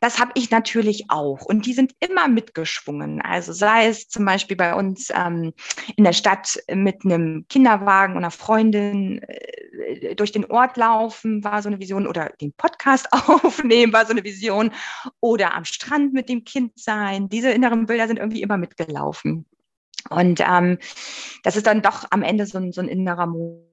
das habe ich natürlich auch. Und die sind immer mitgeschwungen. Also sei es zum Beispiel bei uns ähm, in der Stadt mit einem Kinderwagen einer Freundin äh, durch den Ort laufen, war so eine Vision. Oder den Podcast aufnehmen, war so eine Vision. Oder am Strand mit dem Kind sein. Diese inneren Bilder sind irgendwie immer mitgelaufen. Und ähm, das ist dann doch am Ende so ein, so ein innerer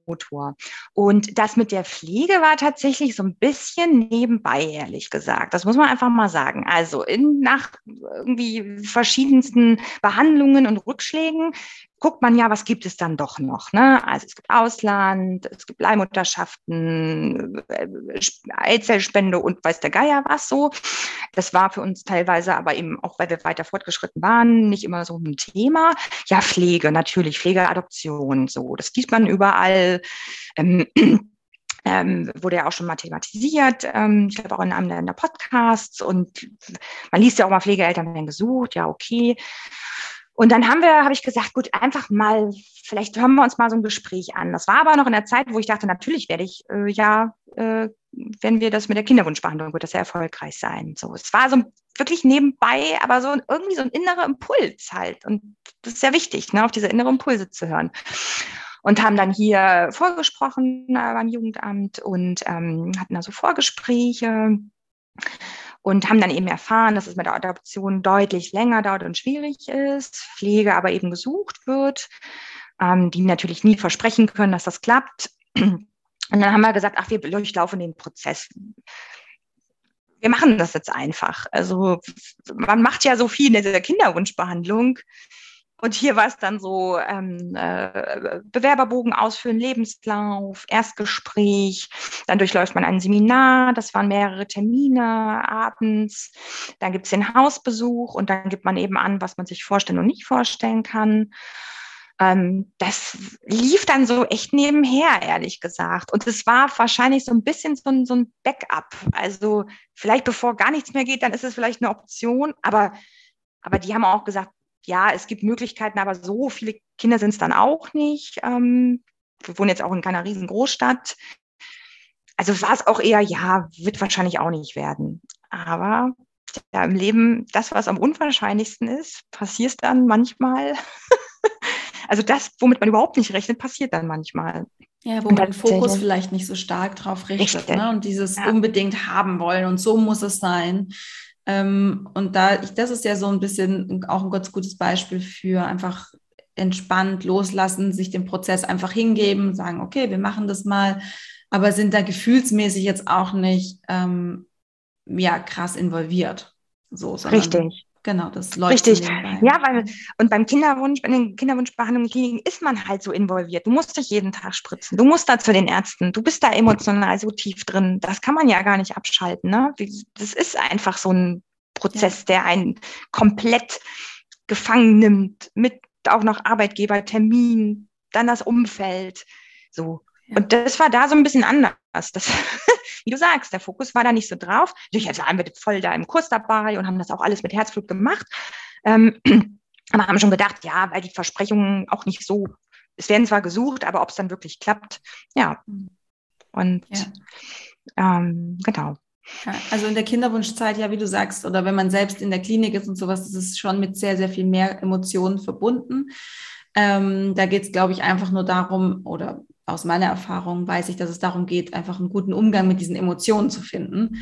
Motor. Und das mit der Pflege war tatsächlich so ein bisschen nebenbei, ehrlich gesagt. Das muss man einfach mal sagen. Also in, nach irgendwie verschiedensten Behandlungen und Rückschlägen guckt man ja, was gibt es dann doch noch? Ne? Also es gibt Ausland, es gibt Leihmutterschaften, äh, Eizellspende und weiß der Geier was so. Das war für uns teilweise aber eben auch, weil wir weiter fortgeschritten waren, nicht immer so ein Thema. Ja, Pflege, natürlich, Pflegeadoption, so. Das liest man überall. Ähm, ähm, wurde ja auch schon mal thematisiert, ähm, ich glaube auch in einem der Podcasts und man liest ja auch mal Pflegeeltern werden gesucht, ja, okay. Und dann haben wir, habe ich gesagt, gut, einfach mal, vielleicht hören wir uns mal so ein Gespräch an. Das war aber noch in der Zeit, wo ich dachte, natürlich werde ich äh, ja, äh, wenn wir das mit der Kinderwunschbehandlung, wird das sehr erfolgreich sein. So, es war so wirklich nebenbei, aber so irgendwie so ein innerer Impuls halt. Und das ist sehr wichtig, ne, auf diese inneren Impulse zu hören. Und haben dann hier vorgesprochen äh, beim Jugendamt und ähm, hatten so Vorgespräche und haben dann eben erfahren, dass es mit der Adoption deutlich länger dauert und schwierig ist, Pflege aber eben gesucht wird, ähm, die natürlich nie versprechen können, dass das klappt. Und dann haben wir gesagt, ach, wir durchlaufen den Prozess. Wir machen das jetzt einfach. Also man macht ja so viel in dieser Kinderwunschbehandlung. Und hier war es dann so, ähm, äh, Bewerberbogen ausfüllen, Lebenslauf, Erstgespräch, dann durchläuft man ein Seminar, das waren mehrere Termine abends, dann gibt es den Hausbesuch und dann gibt man eben an, was man sich vorstellen und nicht vorstellen kann. Ähm, das lief dann so echt nebenher, ehrlich gesagt. Und es war wahrscheinlich so ein bisschen so ein, so ein Backup. Also vielleicht bevor gar nichts mehr geht, dann ist es vielleicht eine Option, aber aber die haben auch gesagt, ja, es gibt Möglichkeiten, aber so viele Kinder sind es dann auch nicht. Ähm, wir wohnen jetzt auch in keiner riesen Großstadt. Also war es auch eher, ja, wird wahrscheinlich auch nicht werden. Aber ja, im Leben, das, was am unwahrscheinlichsten ist, passiert dann manchmal. also das, womit man überhaupt nicht rechnet, passiert dann manchmal. Ja, wo man den Fokus vielleicht nicht so stark drauf richtet. Ne? Und dieses ja. unbedingt haben wollen und so muss es sein. Ähm, und da, ich, das ist ja so ein bisschen auch ein ganz gutes Beispiel für einfach entspannt loslassen, sich dem Prozess einfach hingeben, sagen, okay, wir machen das mal, aber sind da gefühlsmäßig jetzt auch nicht ähm, ja krass involviert. So, Richtig. Genau, das läuft. Richtig. Ja, weil, und beim Kinderwunsch, bei den Kinderwunschbehandlungen Kliniken ist man halt so involviert. Du musst dich jeden Tag spritzen. Du musst da zu den Ärzten. Du bist da emotional so tief drin. Das kann man ja gar nicht abschalten. Ne? Das ist einfach so ein Prozess, ja. der einen komplett gefangen nimmt, mit auch noch Arbeitgeber, Termin, dann das Umfeld. So. Ja. Und das war da so ein bisschen anders. Das, wie du sagst, der Fokus war da nicht so drauf. Natürlich waren wir voll da im Kurs dabei und haben das auch alles mit Herzblut gemacht. Ähm, aber haben schon gedacht, ja, weil die Versprechungen auch nicht so, es werden zwar gesucht, aber ob es dann wirklich klappt, ja. Und ja. Ähm, genau. Also in der Kinderwunschzeit, ja, wie du sagst, oder wenn man selbst in der Klinik ist und sowas, ist es schon mit sehr, sehr viel mehr Emotionen verbunden. Ähm, da geht es, glaube ich, einfach nur darum, oder aus meiner Erfahrung weiß ich, dass es darum geht, einfach einen guten Umgang mit diesen Emotionen zu finden.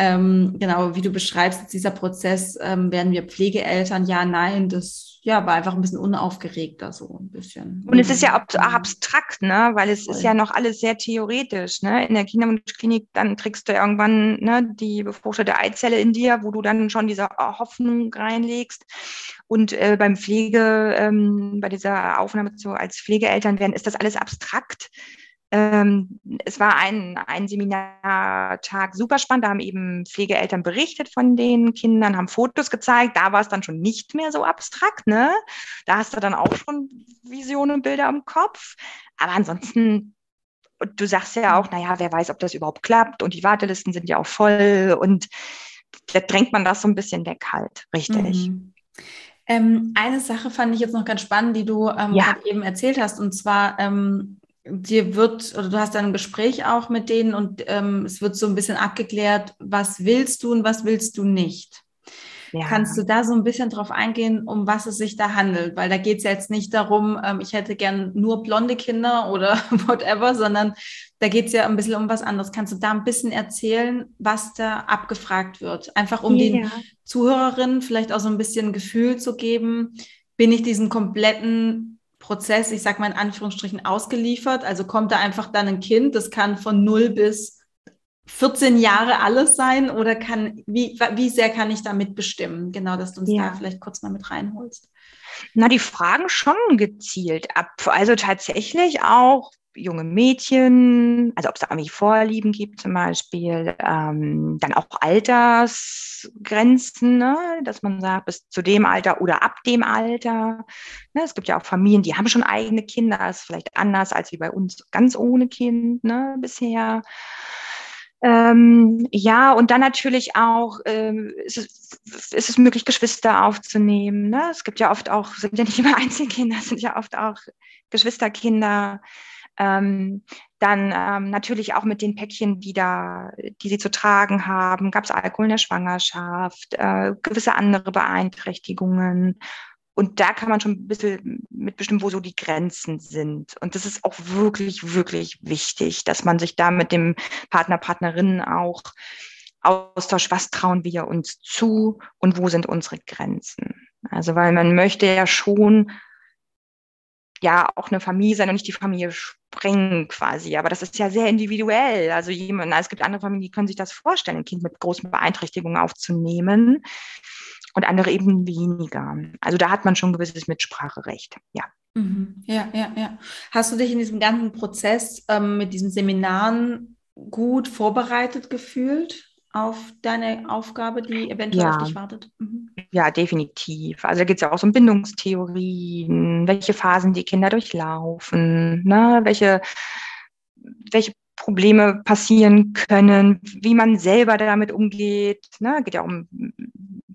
Ähm, genau, wie du beschreibst, dieser Prozess, ähm, werden wir Pflegeeltern, ja, nein, das ja, war einfach ein bisschen unaufgeregter, so ein bisschen. Und es ist ja auch abstrakt, ne? weil es Voll. ist ja noch alles sehr theoretisch. Ne? In der Kinderwunschklinik, dann kriegst du irgendwann ne, die befruchtete Eizelle in dir, wo du dann schon diese Hoffnung reinlegst. Und äh, beim Pflege, ähm, bei dieser Aufnahme zu, als Pflegeeltern werden, ist das alles abstrakt. Ähm, es war ein, ein Seminartag super spannend. Da haben eben Pflegeeltern berichtet von den Kindern, haben Fotos gezeigt. Da war es dann schon nicht mehr so abstrakt. Ne? Da hast du dann auch schon Visionen und Bilder im Kopf. Aber ansonsten, du sagst ja auch, naja, wer weiß, ob das überhaupt klappt. Und die Wartelisten sind ja auch voll. Und da drängt man das so ein bisschen weg halt. Richtig. Mhm. Ähm, eine Sache fand ich jetzt noch ganz spannend, die du ähm, ja. eben erzählt hast. Und zwar, ähm, dir wird, oder du hast dann ein Gespräch auch mit denen und ähm, es wird so ein bisschen abgeklärt, was willst du und was willst du nicht. Ja. Kannst du da so ein bisschen drauf eingehen, um was es sich da handelt? Weil da geht es ja jetzt nicht darum, ähm, ich hätte gern nur blonde Kinder oder whatever, sondern da geht es ja ein bisschen um was anderes. Kannst du da ein bisschen erzählen, was da abgefragt wird? Einfach um ja. den Zuhörerinnen vielleicht auch so ein bisschen ein Gefühl zu geben, bin ich diesen kompletten Prozess, ich sage mal in Anführungsstrichen, ausgeliefert. Also kommt da einfach dann ein Kind, das kann von 0 bis 14 Jahre alles sein oder kann, wie, wie sehr kann ich da mitbestimmen? Genau, dass du uns ja. da vielleicht kurz mal mit reinholst. Na, die fragen schon gezielt ab. Also tatsächlich auch, junge Mädchen, also ob es da irgendwie Vorlieben gibt zum Beispiel, ähm, dann auch Altersgrenzen, ne? dass man sagt, bis zu dem Alter oder ab dem Alter. Ne? Es gibt ja auch Familien, die haben schon eigene Kinder, das ist vielleicht anders als wie bei uns ganz ohne Kind ne? bisher. Ähm, ja, und dann natürlich auch, ähm, ist, es, ist es möglich, Geschwister aufzunehmen. Ne? Es gibt ja oft auch, sind ja nicht immer Einzelkinder, sind ja oft auch Geschwisterkinder. Ähm, dann ähm, natürlich auch mit den Päckchen, die da, die sie zu tragen haben, gab es Alkohol in der Schwangerschaft, äh, gewisse andere Beeinträchtigungen. Und da kann man schon ein bisschen mitbestimmen, wo so die Grenzen sind. Und das ist auch wirklich, wirklich wichtig, dass man sich da mit dem Partner, Partnerinnen auch austauscht, was trauen wir uns zu und wo sind unsere Grenzen. Also, weil man möchte ja schon ja auch eine Familie sein und nicht die Familie sprengen quasi. Aber das ist ja sehr individuell. Also jemand, es gibt andere Familien, die können sich das vorstellen, ein Kind mit großen Beeinträchtigungen aufzunehmen und andere eben weniger. Also da hat man schon ein gewisses Mitspracherecht. Ja. Mhm. Ja, ja, ja. Hast du dich in diesem ganzen Prozess ähm, mit diesen Seminaren gut vorbereitet gefühlt? auf deine Aufgabe, die eventuell ja. auf dich wartet? Mhm. Ja, definitiv. Also da geht es ja auch so um Bindungstheorien, welche Phasen die Kinder durchlaufen, ne? welche, welche Probleme passieren können, wie man selber damit umgeht. Ne? Geht ja um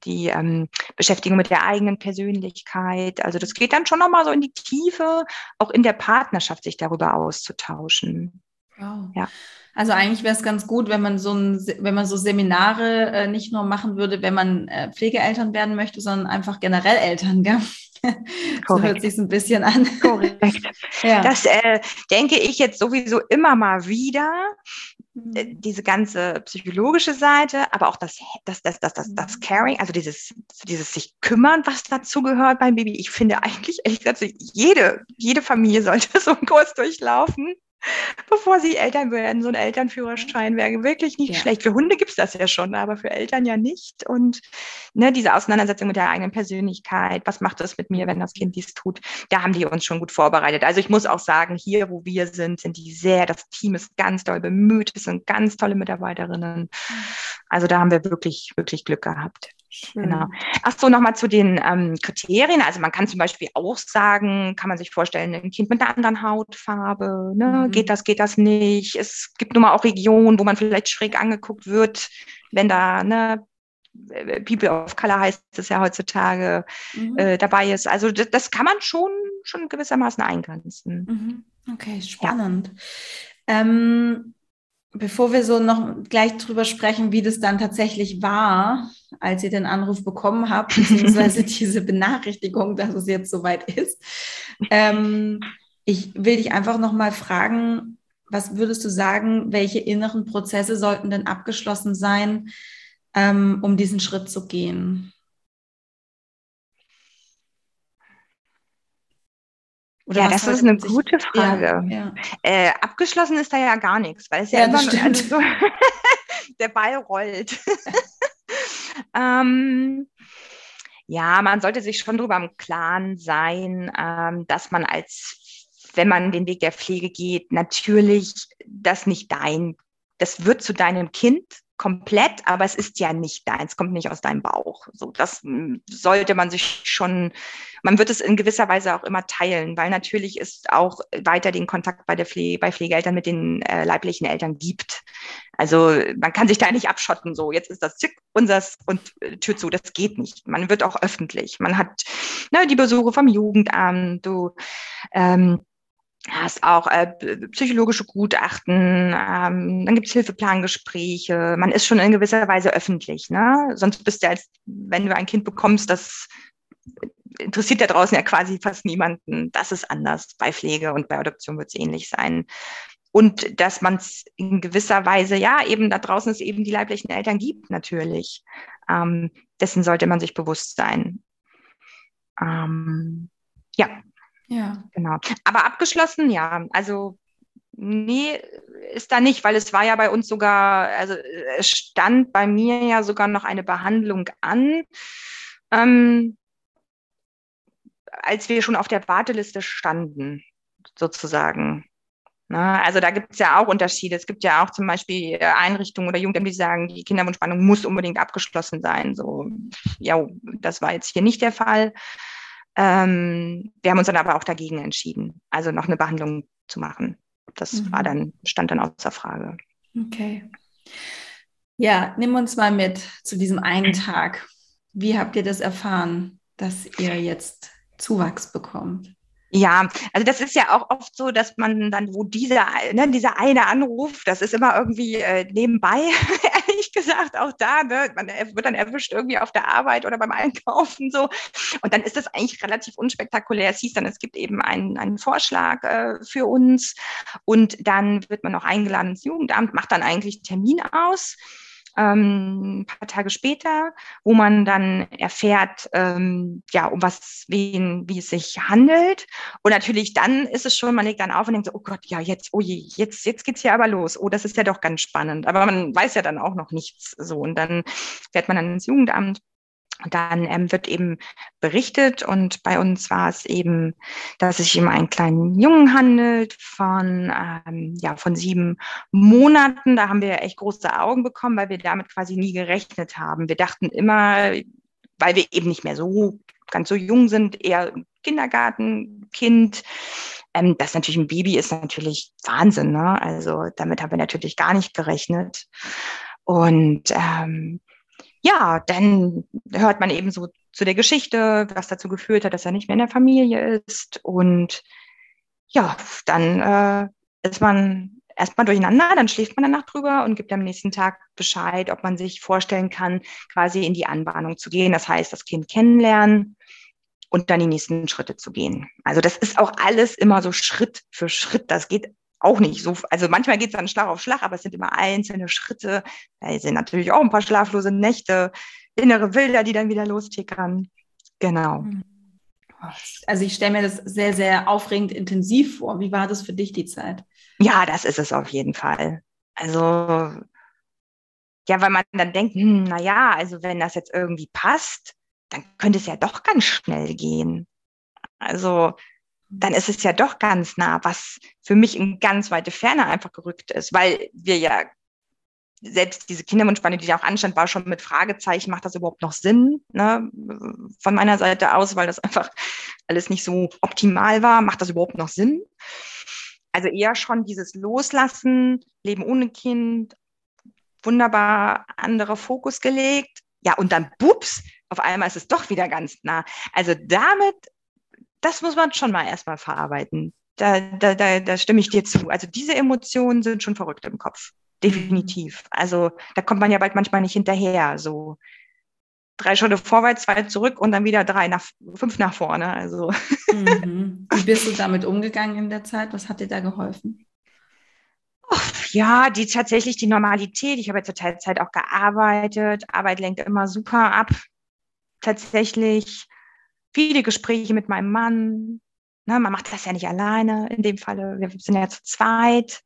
die ähm, Beschäftigung mit der eigenen Persönlichkeit. Also das geht dann schon nochmal so in die Tiefe, auch in der Partnerschaft sich darüber auszutauschen. Wow. Ja. Also eigentlich wäre es ganz gut, wenn man so ein, wenn man so Seminare äh, nicht nur machen würde, wenn man äh, Pflegeeltern werden möchte, sondern einfach generell Eltern, gell? so hört sich ein bisschen an. Korrekt. ja. Das äh, denke ich jetzt sowieso immer mal wieder. Äh, mhm. Diese ganze psychologische Seite, aber auch das, das, das, das, das, das mhm. Caring, also dieses, dieses sich kümmern, was dazu gehört beim Baby. Ich finde eigentlich, ehrlich gesagt, jede, jede Familie sollte so einen Kurs durchlaufen bevor sie Eltern werden. So ein Elternführerschein wäre wirklich nicht ja. schlecht. Für Hunde gibt es das ja schon, aber für Eltern ja nicht. Und ne, diese Auseinandersetzung mit der eigenen Persönlichkeit, was macht das mit mir, wenn das Kind dies tut, da haben die uns schon gut vorbereitet. Also ich muss auch sagen, hier, wo wir sind, sind die sehr, das Team ist ganz doll bemüht, es sind ganz tolle Mitarbeiterinnen. Mhm. Also da haben wir wirklich, wirklich Glück gehabt. Schön. Genau. Ach so, nochmal zu den ähm, Kriterien. Also man kann zum Beispiel auch sagen, kann man sich vorstellen, ein Kind mit einer anderen Hautfarbe, ne? Mhm. geht das, geht das nicht. Es gibt nun mal auch Regionen, wo man vielleicht schräg angeguckt wird, wenn da ne, People of Color heißt es ja heutzutage, mhm. äh, dabei ist. Also das, das, kann man schon, schon gewissermaßen eingrenzen. Mhm. Okay, spannend. Ja. Ähm, bevor wir so noch gleich drüber sprechen, wie das dann tatsächlich war, als ihr den Anruf bekommen habt, beziehungsweise diese Benachrichtigung, dass es jetzt soweit ist, ähm, ich will dich einfach noch mal fragen, was würdest du sagen, welche inneren Prozesse sollten denn abgeschlossen sein, ähm, um diesen Schritt zu gehen? Oder ja, das ist eine gute Frage. Ja, ja. Äh, abgeschlossen ist da ja gar nichts, weil es ja, ja immer also so der Ball rollt. ähm, ja, man sollte sich schon darüber im Klaren sein, ähm, dass man als, wenn man den Weg der Pflege geht, natürlich das nicht dein, das wird zu deinem Kind komplett, aber es ist ja nicht deins, kommt nicht aus deinem Bauch. So, das hm, sollte man sich schon, man wird es in gewisser Weise auch immer teilen, weil natürlich ist auch weiter den Kontakt bei der Pflege, bei Pflegeeltern mit den äh, leiblichen Eltern gibt. Also man kann sich da nicht abschotten, so jetzt ist das Zick unseres und äh, Tür zu, das geht nicht. Man wird auch öffentlich. Man hat ne, die Besuche vom Jugendamt, du ähm, hast auch äh, psychologische Gutachten, ähm, dann gibt es Hilfeplangespräche, man ist schon in gewisser Weise öffentlich. Ne? Sonst bist du als, wenn du ein Kind bekommst, das interessiert ja draußen ja quasi fast niemanden. Das ist anders. Bei Pflege und bei Adoption wird es ähnlich sein. Und dass man es in gewisser Weise, ja, eben da draußen es eben die leiblichen Eltern gibt, natürlich. Ähm, dessen sollte man sich bewusst sein. Ähm, ja, ja. Genau. Aber abgeschlossen, ja. Also Nee, ist da nicht, weil es war ja bei uns sogar, also es stand bei mir ja sogar noch eine Behandlung an, ähm, als wir schon auf der Warteliste standen, sozusagen. Na, also da gibt es ja auch Unterschiede. Es gibt ja auch zum Beispiel Einrichtungen oder Jugendämter, die sagen, die Kinderwunschbehandlung muss unbedingt abgeschlossen sein. So, ja, das war jetzt hier nicht der Fall. Ähm, wir haben uns dann aber auch dagegen entschieden, also noch eine Behandlung zu machen. Das mhm. war dann, stand dann außer Frage. Okay. Ja, nimm uns mal mit zu diesem einen Tag. Wie habt ihr das erfahren, dass ihr jetzt Zuwachs bekommt? Ja, also das ist ja auch oft so, dass man dann, wo dieser, ne, dieser eine Anruf, das ist immer irgendwie äh, nebenbei, ehrlich gesagt, auch da, ne, man wird dann erwischt irgendwie auf der Arbeit oder beim Einkaufen so. Und dann ist das eigentlich relativ unspektakulär. Es hieß dann, es gibt eben einen, einen Vorschlag äh, für uns und dann wird man auch eingeladen ins Jugendamt, macht dann eigentlich Termin aus ähm, ein paar Tage später, wo man dann erfährt, ähm, ja, um was, wen, wie es sich handelt. Und natürlich dann ist es schon, man legt dann auf und denkt so, oh Gott, ja, jetzt, oh je, jetzt, jetzt geht's hier aber los. Oh, das ist ja doch ganz spannend. Aber man weiß ja dann auch noch nichts so. Und dann fährt man dann ins Jugendamt dann ähm, wird eben berichtet und bei uns war es eben, dass es sich um einen kleinen Jungen handelt von, ähm, ja, von sieben Monaten. Da haben wir echt große Augen bekommen, weil wir damit quasi nie gerechnet haben. Wir dachten immer, weil wir eben nicht mehr so ganz so jung sind, eher Kindergartenkind. Ähm, das natürlich ein Baby ist natürlich Wahnsinn. Ne? Also damit haben wir natürlich gar nicht gerechnet. Und ähm, ja, dann hört man eben so zu der Geschichte, was dazu geführt hat, dass er nicht mehr in der Familie ist. Und ja, dann äh, ist man erstmal durcheinander, dann schläft man danach drüber und gibt am nächsten Tag Bescheid, ob man sich vorstellen kann, quasi in die Anbahnung zu gehen. Das heißt, das Kind kennenlernen und dann die nächsten Schritte zu gehen. Also das ist auch alles immer so Schritt für Schritt. Das geht auch nicht so, also manchmal geht es dann Schlag auf Schlag, aber es sind immer einzelne Schritte. Da sind natürlich auch ein paar schlaflose Nächte, innere Bilder, die dann wieder lostickern. Genau. Hm. Also ich stelle mir das sehr, sehr aufregend intensiv vor. Wie war das für dich die Zeit? Ja, das ist es auf jeden Fall. Also ja, weil man dann denkt, hm, na ja, also wenn das jetzt irgendwie passt, dann könnte es ja doch ganz schnell gehen. Also dann ist es ja doch ganz nah, was für mich in ganz weite Ferne einfach gerückt ist, weil wir ja selbst diese Kinderwunschspanne, die da auch anstand, war schon mit Fragezeichen, macht das überhaupt noch Sinn? Ne? Von meiner Seite aus, weil das einfach alles nicht so optimal war. Macht das überhaupt noch Sinn? Also eher schon dieses Loslassen, Leben ohne Kind, wunderbar anderer Fokus gelegt. Ja, und dann, bups, auf einmal ist es doch wieder ganz nah. Also damit, das muss man schon mal erstmal verarbeiten. Da, da, da, da stimme ich dir zu. Also diese Emotionen sind schon verrückt im Kopf. Definitiv. Also da kommt man ja bald manchmal nicht hinterher. So drei Schritte vorwärts, zwei zurück und dann wieder drei nach fünf nach vorne. Also. Mhm. Wie bist du damit umgegangen in der Zeit? Was hat dir da geholfen? ja, die tatsächlich die Normalität. Ich habe ja zur Teilzeit auch gearbeitet. Arbeit lenkt immer super ab. Tatsächlich viele Gespräche mit meinem Mann. Na, man macht das ja nicht alleine in dem Falle. Wir sind ja zu zweit.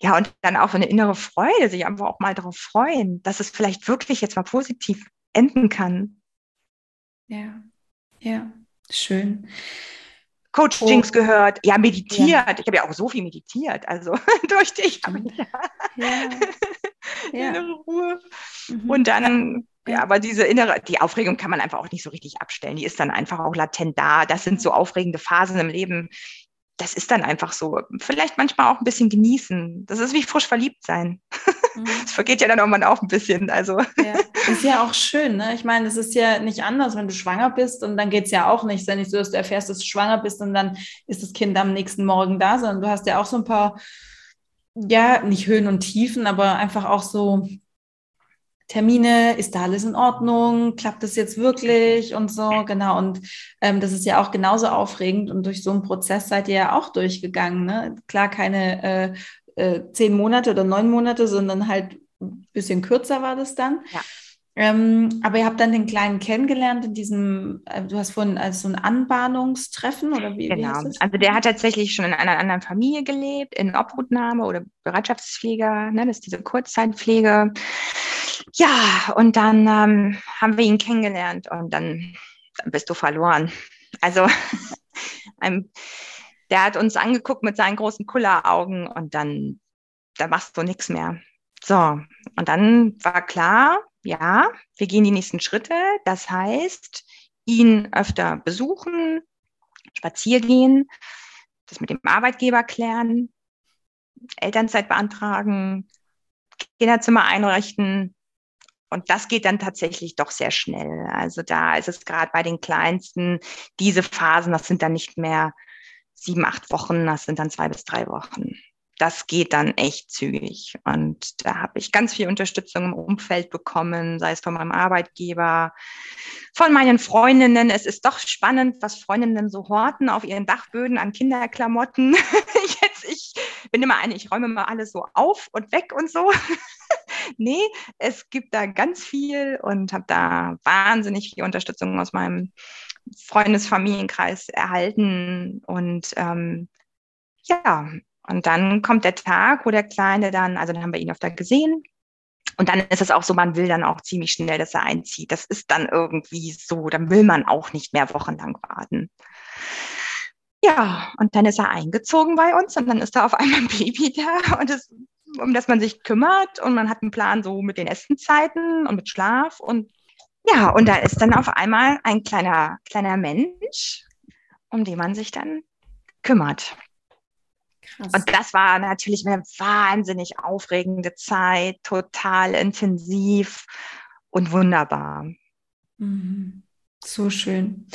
Ja, und dann auch eine innere Freude, sich einfach auch mal darauf freuen, dass es vielleicht wirklich jetzt mal positiv enden kann. Ja, ja, schön. Coachings oh. gehört, ja, meditiert. Ja. Ich habe ja auch so viel meditiert, also durch dich. Ja. ja. Innere Ruhe. Mhm. Und dann, ja, aber diese innere, die Aufregung kann man einfach auch nicht so richtig abstellen. Die ist dann einfach auch latent da. Das sind so aufregende Phasen im Leben das ist dann einfach so. Vielleicht manchmal auch ein bisschen genießen. Das ist wie frisch verliebt sein. Mhm. Das vergeht ja dann irgendwann auch ein bisschen. Also. Ja. Ist ja auch schön, ne? Ich meine, es ist ja nicht anders, wenn du schwanger bist und dann geht es ja auch nicht. Es ist ja nicht so, dass du erfährst, dass du schwanger bist und dann ist das Kind am nächsten Morgen da, sondern du hast ja auch so ein paar, ja, nicht Höhen und Tiefen, aber einfach auch so Termine, ist da alles in Ordnung, klappt das jetzt wirklich und so, genau. Und ähm, das ist ja auch genauso aufregend und durch so einen Prozess seid ihr ja auch durchgegangen. Ne? Klar, keine äh, äh, zehn Monate oder neun Monate, sondern halt ein bisschen kürzer war das dann. Ja. Ähm, aber ihr habt dann den Kleinen kennengelernt in diesem, äh, du hast vorhin als so ein Anbahnungstreffen oder wie? Genau. Wie also der hat tatsächlich schon in einer anderen Familie gelebt, in Obhutnahme oder Bereitschaftspfleger, ne, das ist diese Kurzzeitpflege. Ja, und dann ähm, haben wir ihn kennengelernt und dann, dann bist du verloren. Also ein, der hat uns angeguckt mit seinen großen Kulleraugen und dann, da machst du nichts mehr. So, und dann war klar, ja, wir gehen die nächsten Schritte. Das heißt, ihn öfter besuchen, spazieren gehen, das mit dem Arbeitgeber klären, Elternzeit beantragen, Kinderzimmer einrichten. Und das geht dann tatsächlich doch sehr schnell. Also da ist es gerade bei den Kleinsten, diese Phasen, das sind dann nicht mehr sieben, acht Wochen, das sind dann zwei bis drei Wochen das geht dann echt zügig. Und da habe ich ganz viel Unterstützung im Umfeld bekommen, sei es von meinem Arbeitgeber, von meinen Freundinnen. Es ist doch spannend, was Freundinnen so horten auf ihren Dachböden an Kinderklamotten. Jetzt, ich bin immer eine, ich räume mal alles so auf und weg und so. Nee, es gibt da ganz viel und habe da wahnsinnig viel Unterstützung aus meinem Freundesfamilienkreis erhalten. Und ähm, ja, und dann kommt der Tag, wo der Kleine dann, also dann haben wir ihn öfter gesehen. Und dann ist es auch so, man will dann auch ziemlich schnell, dass er einzieht. Das ist dann irgendwie so, dann will man auch nicht mehr wochenlang warten. Ja, und dann ist er eingezogen bei uns und dann ist da auf einmal ein Baby da und es, um das man sich kümmert und man hat einen Plan so mit den Essenzeiten und mit Schlaf und ja, und da ist dann auf einmal ein kleiner, kleiner Mensch, um den man sich dann kümmert. Krass. Und das war natürlich eine wahnsinnig aufregende Zeit, total intensiv und wunderbar. Mhm. So schön.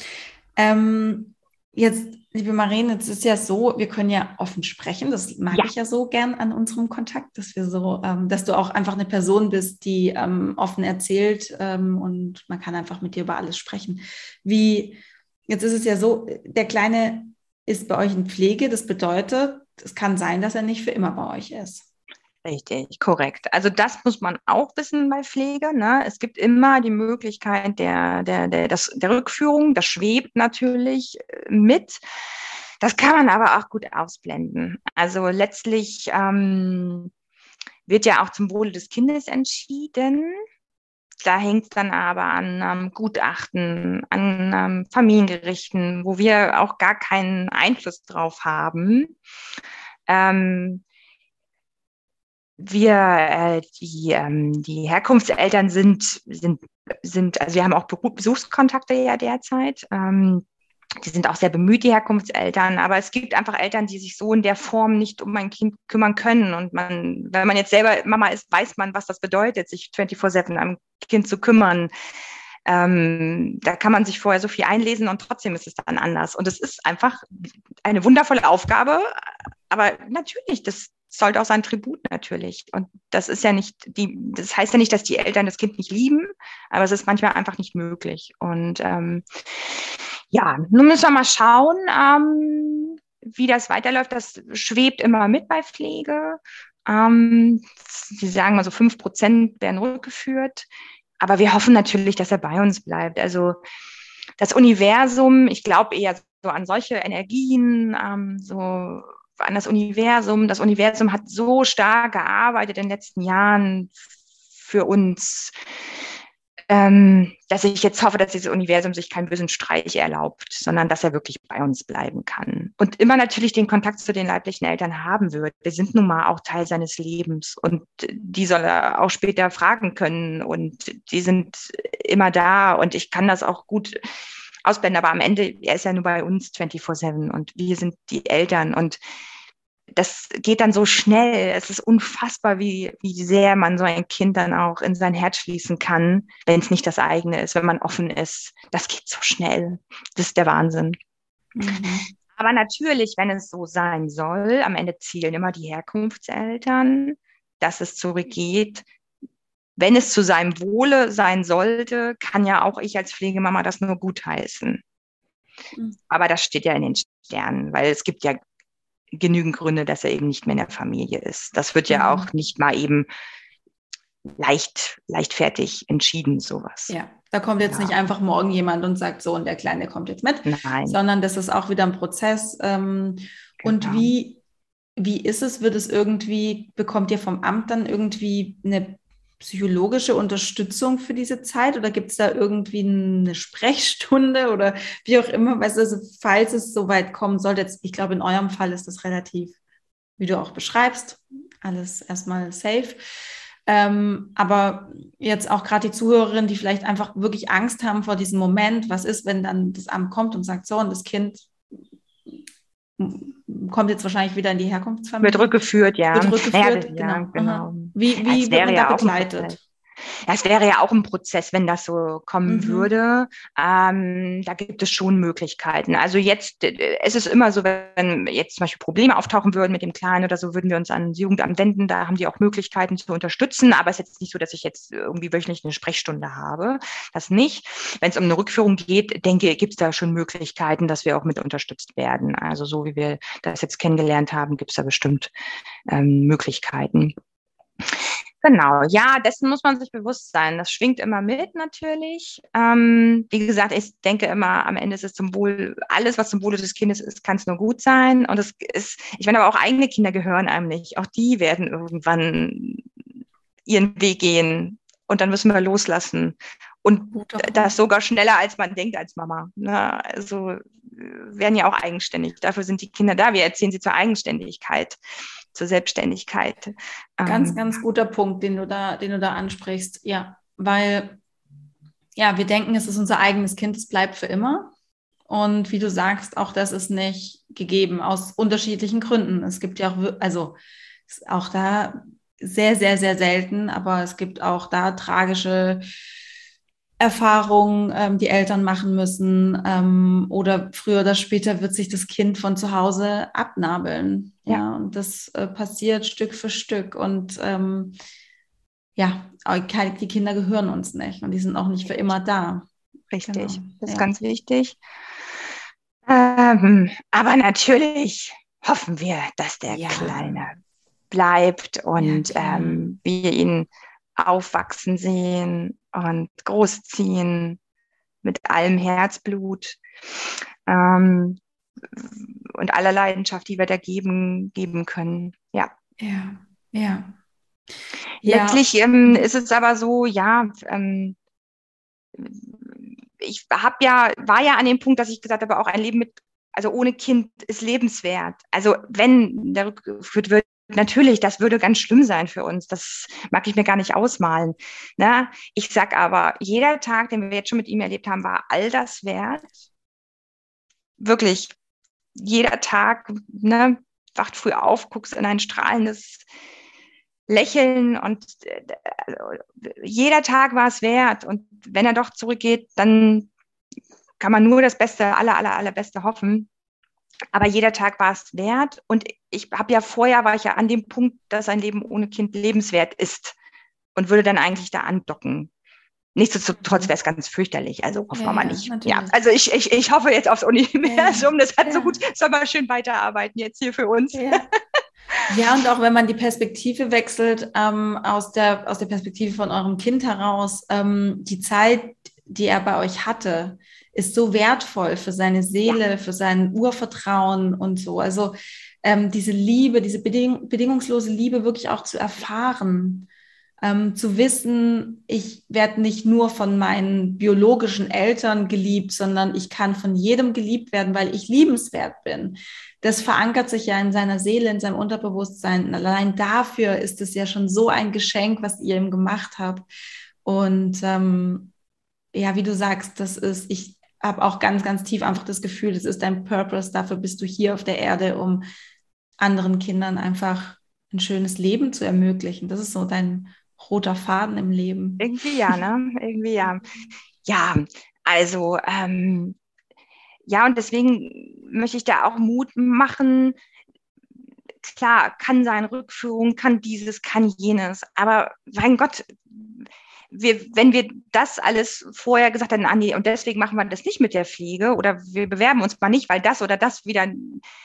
Ähm, jetzt, liebe Marine, es ist ja so, wir können ja offen sprechen. Das mag ja. ich ja so gern an unserem Kontakt, dass wir so, ähm, dass du auch einfach eine Person bist, die ähm, offen erzählt ähm, und man kann einfach mit dir über alles sprechen. Wie, jetzt ist es ja so, der Kleine ist bei euch in Pflege. Das bedeutet, es kann sein, dass er nicht für immer bei euch ist. Richtig, korrekt. Also das muss man auch wissen bei Pflege. Ne? Es gibt immer die Möglichkeit der, der, der, das, der Rückführung. Das schwebt natürlich äh, mit. Das kann man aber auch gut ausblenden. Also letztlich ähm, wird ja auch zum Wohle des Kindes entschieden. Da hängt es dann aber an ähm, Gutachten, an ähm, Familiengerichten, wo wir auch gar keinen Einfluss drauf haben. Ähm, wir, äh, die, ähm, die Herkunftseltern sind, sind, sind, also wir haben auch Besuchskontakte ja derzeit. Ähm, die sind auch sehr bemüht, die Herkunftseltern, aber es gibt einfach Eltern, die sich so in der Form nicht um ein Kind kümmern können. Und man, wenn man jetzt selber Mama ist, weiß man, was das bedeutet, sich 24-7 um ein Kind zu kümmern. Ähm, da kann man sich vorher so viel einlesen und trotzdem ist es dann anders. Und es ist einfach eine wundervolle Aufgabe, aber natürlich, das zollt auch sein Tribut natürlich. Und das ist ja nicht, die, das heißt ja nicht, dass die Eltern das Kind nicht lieben, aber es ist manchmal einfach nicht möglich. Und ähm, ja, nun müssen wir mal schauen, ähm, wie das weiterläuft. Das schwebt immer mit bei Pflege. Ähm, Sie sagen mal so fünf Prozent werden rückgeführt. Aber wir hoffen natürlich, dass er bei uns bleibt. Also das Universum, ich glaube eher so an solche Energien, ähm, so an das Universum. Das Universum hat so stark gearbeitet in den letzten Jahren für uns, ähm, dass ich jetzt hoffe, dass dieses Universum sich keinen bösen Streich erlaubt, sondern dass er wirklich bei uns bleiben kann. Und immer natürlich den Kontakt zu den leiblichen Eltern haben wird. Wir sind nun mal auch Teil seines Lebens. Und die soll er auch später fragen können. Und die sind immer da. Und ich kann das auch gut ausblenden, aber am Ende, er ist ja nur bei uns 24-7 und wir sind die Eltern. Und das geht dann so schnell. Es ist unfassbar, wie, wie sehr man so ein Kind dann auch in sein Herz schließen kann, wenn es nicht das eigene ist, wenn man offen ist. Das geht so schnell. Das ist der Wahnsinn. Mhm. Aber natürlich, wenn es so sein soll, am Ende zielen immer die Herkunftseltern, dass es zurückgeht. Wenn es zu seinem Wohle sein sollte, kann ja auch ich als Pflegemama das nur gutheißen. Mhm. Aber das steht ja in den Sternen, weil es gibt ja genügend Gründe, dass er eben nicht mehr in der Familie ist. Das wird ja mhm. auch nicht mal eben leicht, leichtfertig entschieden, sowas. Ja, da kommt jetzt ja. nicht einfach morgen jemand und sagt so, und der Kleine kommt jetzt mit, Nein. sondern das ist auch wieder ein Prozess. Ähm, genau. Und wie, wie ist es? Wird es irgendwie, bekommt ihr vom Amt dann irgendwie eine psychologische Unterstützung für diese Zeit oder gibt es da irgendwie eine Sprechstunde oder wie auch immer, weißt du, also falls es so weit kommen sollte, jetzt, ich glaube, in eurem Fall ist das relativ, wie du auch beschreibst, alles erstmal safe. Ähm, aber jetzt auch gerade die Zuhörerinnen, die vielleicht einfach wirklich Angst haben vor diesem Moment, was ist, wenn dann das Amt kommt und sagt, so, und das Kind kommt jetzt wahrscheinlich wieder in die Herkunftsfamilie. Wird rückgeführt, ja. Wird rückgeführt, ja, genau. genau. Wie, wie wird man da begleitet? Das wäre ja auch ein Prozess, wenn das so kommen mhm. würde. Ähm, da gibt es schon Möglichkeiten. Also jetzt, äh, es ist immer so, wenn jetzt zum Beispiel Probleme auftauchen würden mit dem Kleinen oder so, würden wir uns an das Jugendamt wenden. Da haben die auch Möglichkeiten zu unterstützen. Aber es ist jetzt nicht so, dass ich jetzt irgendwie wöchentlich eine Sprechstunde habe. Das nicht. Wenn es um eine Rückführung geht, denke, gibt es da schon Möglichkeiten, dass wir auch mit unterstützt werden. Also so wie wir das jetzt kennengelernt haben, gibt es da bestimmt ähm, Möglichkeiten. Genau, ja, dessen muss man sich bewusst sein. Das schwingt immer mit natürlich. Ähm, wie gesagt, ich denke immer, am Ende ist es zum Wohl, alles, was zum Wohle des Kindes ist, kann es nur gut sein. Und es ist, ich meine, aber auch eigene Kinder gehören einem nicht. Auch die werden irgendwann ihren Weg gehen. Und dann müssen wir loslassen. Und das sogar schneller, als man denkt als Mama. Ne? Also werden ja auch eigenständig. Dafür sind die Kinder da. Wir erziehen sie zur Eigenständigkeit zur Selbstständigkeit. Ganz, ähm, ganz guter Punkt, den du da, den du da ansprichst. Ja, weil ja, wir denken, es ist unser eigenes Kind, es bleibt für immer. Und wie du sagst, auch das ist nicht gegeben aus unterschiedlichen Gründen. Es gibt ja auch, also auch da sehr, sehr, sehr selten, aber es gibt auch da tragische Erfahrungen, ähm, die Eltern machen müssen ähm, oder früher oder später wird sich das Kind von zu Hause abnabeln. Ja, ja und das äh, passiert Stück für Stück und ähm, ja, die Kinder gehören uns nicht und die sind auch nicht für immer da. Richtig, genau. das ist ja. ganz wichtig. Ähm, aber natürlich hoffen wir, dass der ja. Kleine bleibt und ähm, wir ihn aufwachsen sehen und großziehen mit allem Herzblut ähm, und aller Leidenschaft, die wir da geben, geben können. Ja. Ja, ja. Letztlich ja. Ähm, ist es aber so, ja, ähm, ich habe ja, war ja an dem Punkt, dass ich gesagt habe, auch ein Leben mit, also ohne Kind ist lebenswert. Also wenn der rückgeführt wird, natürlich, das würde ganz schlimm sein für uns. Das mag ich mir gar nicht ausmalen. Ne? Ich sag aber, jeder Tag, den wir jetzt schon mit ihm erlebt haben, war all das wert. Wirklich, jeder Tag, ne, wacht früh auf, guckst in ein strahlendes Lächeln und äh, jeder Tag war es wert. Und wenn er doch zurückgeht, dann kann man nur das Beste, aller, aller, allerbeste hoffen. Aber jeder Tag war es wert. Und ich habe ja vorher, war ich ja an dem Punkt, dass ein Leben ohne Kind lebenswert ist und würde dann eigentlich da andocken. Nichtsdestotrotz wäre es ganz fürchterlich. Also hoffen wir mal nicht. Natürlich. Ja, also ich, ich, ich hoffe jetzt aufs Universum. Das hat ja. so gut, soll mal schön weiterarbeiten jetzt hier für uns. Ja. Ja, und auch wenn man die Perspektive wechselt, ähm, aus, der, aus der Perspektive von eurem Kind heraus, ähm, die Zeit, die er bei euch hatte, ist so wertvoll für seine Seele, für sein Urvertrauen und so. Also ähm, diese Liebe, diese beding bedingungslose Liebe wirklich auch zu erfahren, ähm, zu wissen, ich werde nicht nur von meinen biologischen Eltern geliebt, sondern ich kann von jedem geliebt werden, weil ich liebenswert bin. Das verankert sich ja in seiner Seele, in seinem Unterbewusstsein. Und allein dafür ist es ja schon so ein Geschenk, was ihr ihm gemacht habt. Und ähm, ja, wie du sagst, das ist, ich habe auch ganz, ganz tief einfach das Gefühl, das ist dein Purpose, dafür bist du hier auf der Erde, um anderen Kindern einfach ein schönes Leben zu ermöglichen. Das ist so dein roter Faden im Leben. Irgendwie ja, ne? Irgendwie ja. Ja, also ähm, ja, und deswegen möchte ich da auch Mut machen. Klar, kann sein Rückführung, kann dieses, kann jenes, aber mein Gott, wir, wenn wir das alles vorher gesagt hätten, ah, nee, und deswegen machen wir das nicht mit der Pflege oder wir bewerben uns mal nicht, weil das oder das wieder,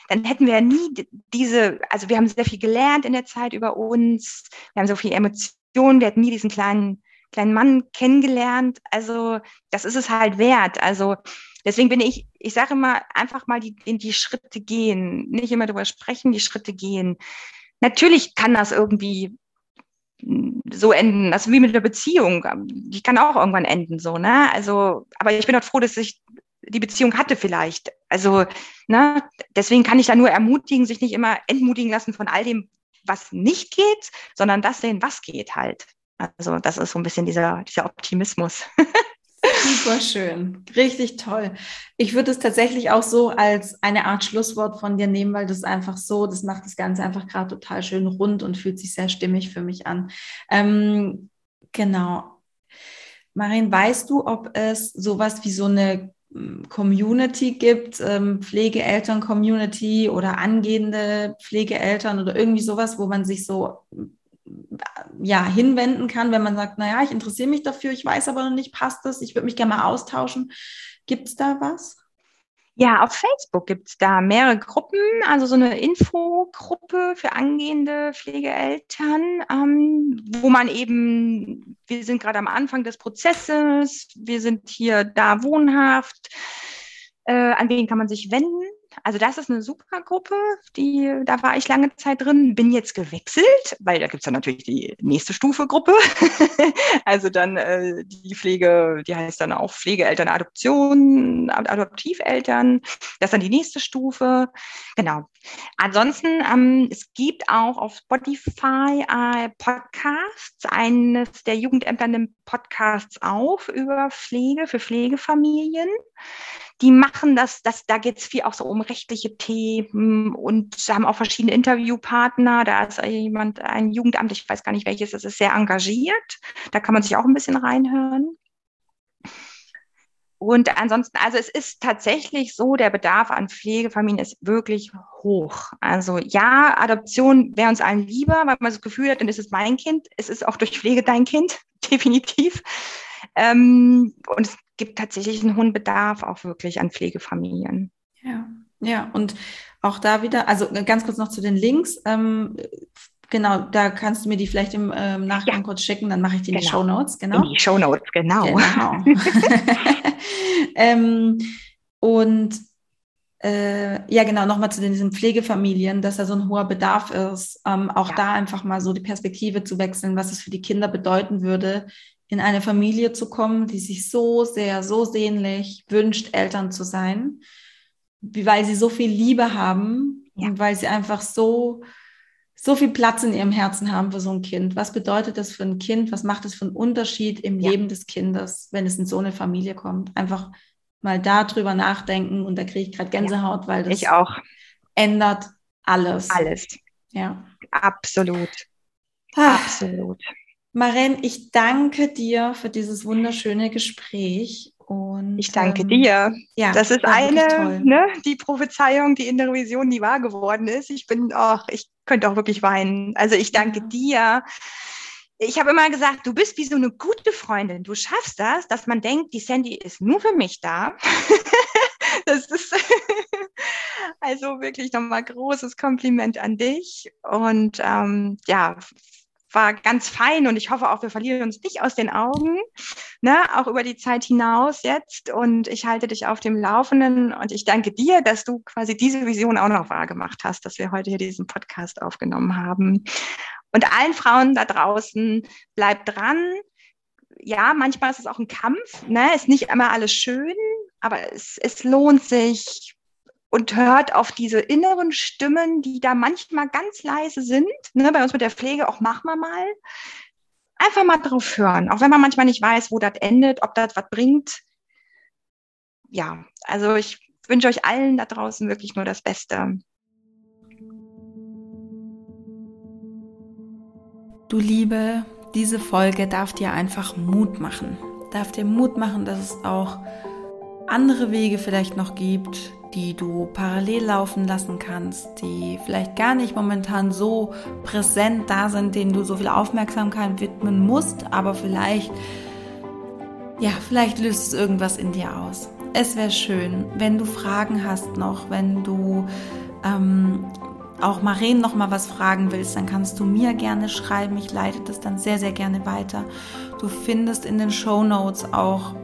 dann hätten wir ja nie diese, also wir haben sehr viel gelernt in der Zeit über uns, wir haben so viel Emotionen, wir hätten nie diesen kleinen, kleinen Mann kennengelernt. Also das ist es halt wert. Also deswegen bin ich, ich sage immer, einfach mal die, in die Schritte gehen, nicht immer darüber sprechen, die Schritte gehen. Natürlich kann das irgendwie so enden. Das ist wie mit der Beziehung. Die kann auch irgendwann enden, so, ne? Also, aber ich bin halt froh, dass ich die Beziehung hatte vielleicht. Also, ne? Deswegen kann ich da nur ermutigen, sich nicht immer entmutigen lassen von all dem, was nicht geht, sondern das sehen, was geht halt. Also, das ist so ein bisschen dieser, dieser Optimismus. Super schön, richtig toll. Ich würde es tatsächlich auch so als eine Art Schlusswort von dir nehmen, weil das einfach so, das macht das Ganze einfach gerade total schön rund und fühlt sich sehr stimmig für mich an. Ähm, genau. Marin, weißt du, ob es sowas wie so eine hm, Community gibt, ähm, Pflegeeltern-Community oder angehende Pflegeeltern oder irgendwie sowas, wo man sich so ja, hinwenden kann, wenn man sagt, naja, ich interessiere mich dafür, ich weiß aber noch nicht, passt das, ich würde mich gerne mal austauschen. Gibt es da was? Ja, auf Facebook gibt es da mehrere Gruppen, also so eine Infogruppe für angehende Pflegeeltern, ähm, wo man eben, wir sind gerade am Anfang des Prozesses, wir sind hier da wohnhaft, äh, an wen kann man sich wenden? Also das ist eine super Gruppe, die, da war ich lange Zeit drin, bin jetzt gewechselt, weil da gibt es dann natürlich die nächste Stufe Gruppe. also dann äh, die Pflege, die heißt dann auch Pflegeeltern, Adoption, Adoptiveltern. Das ist dann die nächste Stufe. Genau. Ansonsten, ähm, es gibt auch auf Spotify äh, Podcasts. Eines der Jugendämter nimmt Podcasts auf über Pflege für Pflegefamilien die machen das, das da geht es viel auch so um rechtliche Themen und haben auch verschiedene Interviewpartner. Da ist jemand, ein Jugendamt, ich weiß gar nicht welches, das ist sehr engagiert. Da kann man sich auch ein bisschen reinhören. Und ansonsten, also es ist tatsächlich so, der Bedarf an Pflegefamilien ist wirklich hoch. Also ja, Adoption wäre uns allen lieber, weil man das Gefühl hat, dann ist es mein Kind. Es ist auch durch Pflege dein Kind, definitiv. Ähm, und es gibt tatsächlich einen hohen Bedarf auch wirklich an Pflegefamilien. Ja, ja, und auch da wieder, also ganz kurz noch zu den Links. Ähm, genau, da kannst du mir die vielleicht im ähm, Nachgang ja. kurz schicken, dann mache ich die in genau. die Show Notes. Genau. In die Show Notes, genau. genau. ähm, und äh, ja, genau, nochmal zu diesen Pflegefamilien, dass da so ein hoher Bedarf ist, ähm, auch ja. da einfach mal so die Perspektive zu wechseln, was es für die Kinder bedeuten würde, in eine Familie zu kommen, die sich so sehr, so sehnlich wünscht, Eltern zu sein, weil sie so viel Liebe haben ja. und weil sie einfach so so viel Platz in ihrem Herzen haben für so ein Kind. Was bedeutet das für ein Kind? Was macht es für einen Unterschied im ja. Leben des Kindes, wenn es in so eine Familie kommt? Einfach mal darüber nachdenken und da kriege ich gerade Gänsehaut, ja, weil das ich auch. ändert alles. Alles. Ja. Absolut. Ah. Absolut. Maren, ich danke dir für dieses wunderschöne Gespräch. Und, ich danke ähm, dir. Ja, das ist eine, ne, die Prophezeiung, die innere Vision, die wahr geworden ist. Ich bin, ach, ich könnte auch wirklich weinen. Also ich danke dir. Ich habe immer gesagt, du bist wie so eine gute Freundin. Du schaffst das, dass man denkt, die Sandy ist nur für mich da. das ist also wirklich nochmal großes Kompliment an dich. Und ähm, ja, war ganz fein und ich hoffe auch, wir verlieren uns nicht aus den Augen, ne, auch über die Zeit hinaus jetzt. Und ich halte dich auf dem Laufenden und ich danke dir, dass du quasi diese Vision auch noch wahrgemacht hast, dass wir heute hier diesen Podcast aufgenommen haben. Und allen Frauen da draußen, bleibt dran. Ja, manchmal ist es auch ein Kampf, ne, ist nicht immer alles schön, aber es, es lohnt sich, und hört auf diese inneren Stimmen, die da manchmal ganz leise sind. Ne, bei uns mit der Pflege auch machen wir mal. Einfach mal drauf hören, auch wenn man manchmal nicht weiß, wo das endet, ob das was bringt. Ja, also ich wünsche euch allen da draußen wirklich nur das Beste. Du Liebe, diese Folge darf dir einfach Mut machen. Darf dir Mut machen, dass es auch andere Wege vielleicht noch gibt, die du parallel laufen lassen kannst, die vielleicht gar nicht momentan so präsent da sind, denen du so viel Aufmerksamkeit widmen musst, aber vielleicht, ja, vielleicht löst es irgendwas in dir aus. Es wäre schön, wenn du Fragen hast noch, wenn du ähm, auch Maren noch mal was fragen willst, dann kannst du mir gerne schreiben. Ich leite das dann sehr, sehr gerne weiter. Du findest in den Show Notes auch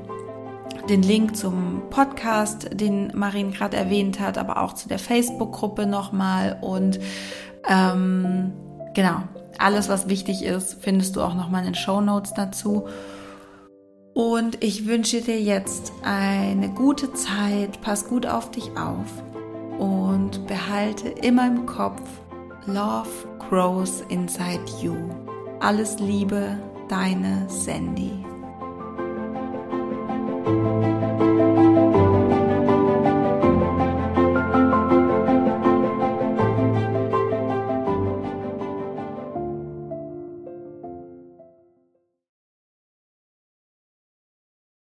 den Link zum Podcast, den Marin gerade erwähnt hat, aber auch zu der Facebook-Gruppe nochmal und ähm, genau, alles, was wichtig ist, findest du auch nochmal in den Show Notes dazu. Und ich wünsche dir jetzt eine gute Zeit, pass gut auf dich auf und behalte immer im Kopf, Love grows inside you. Alles Liebe, deine Sandy. Música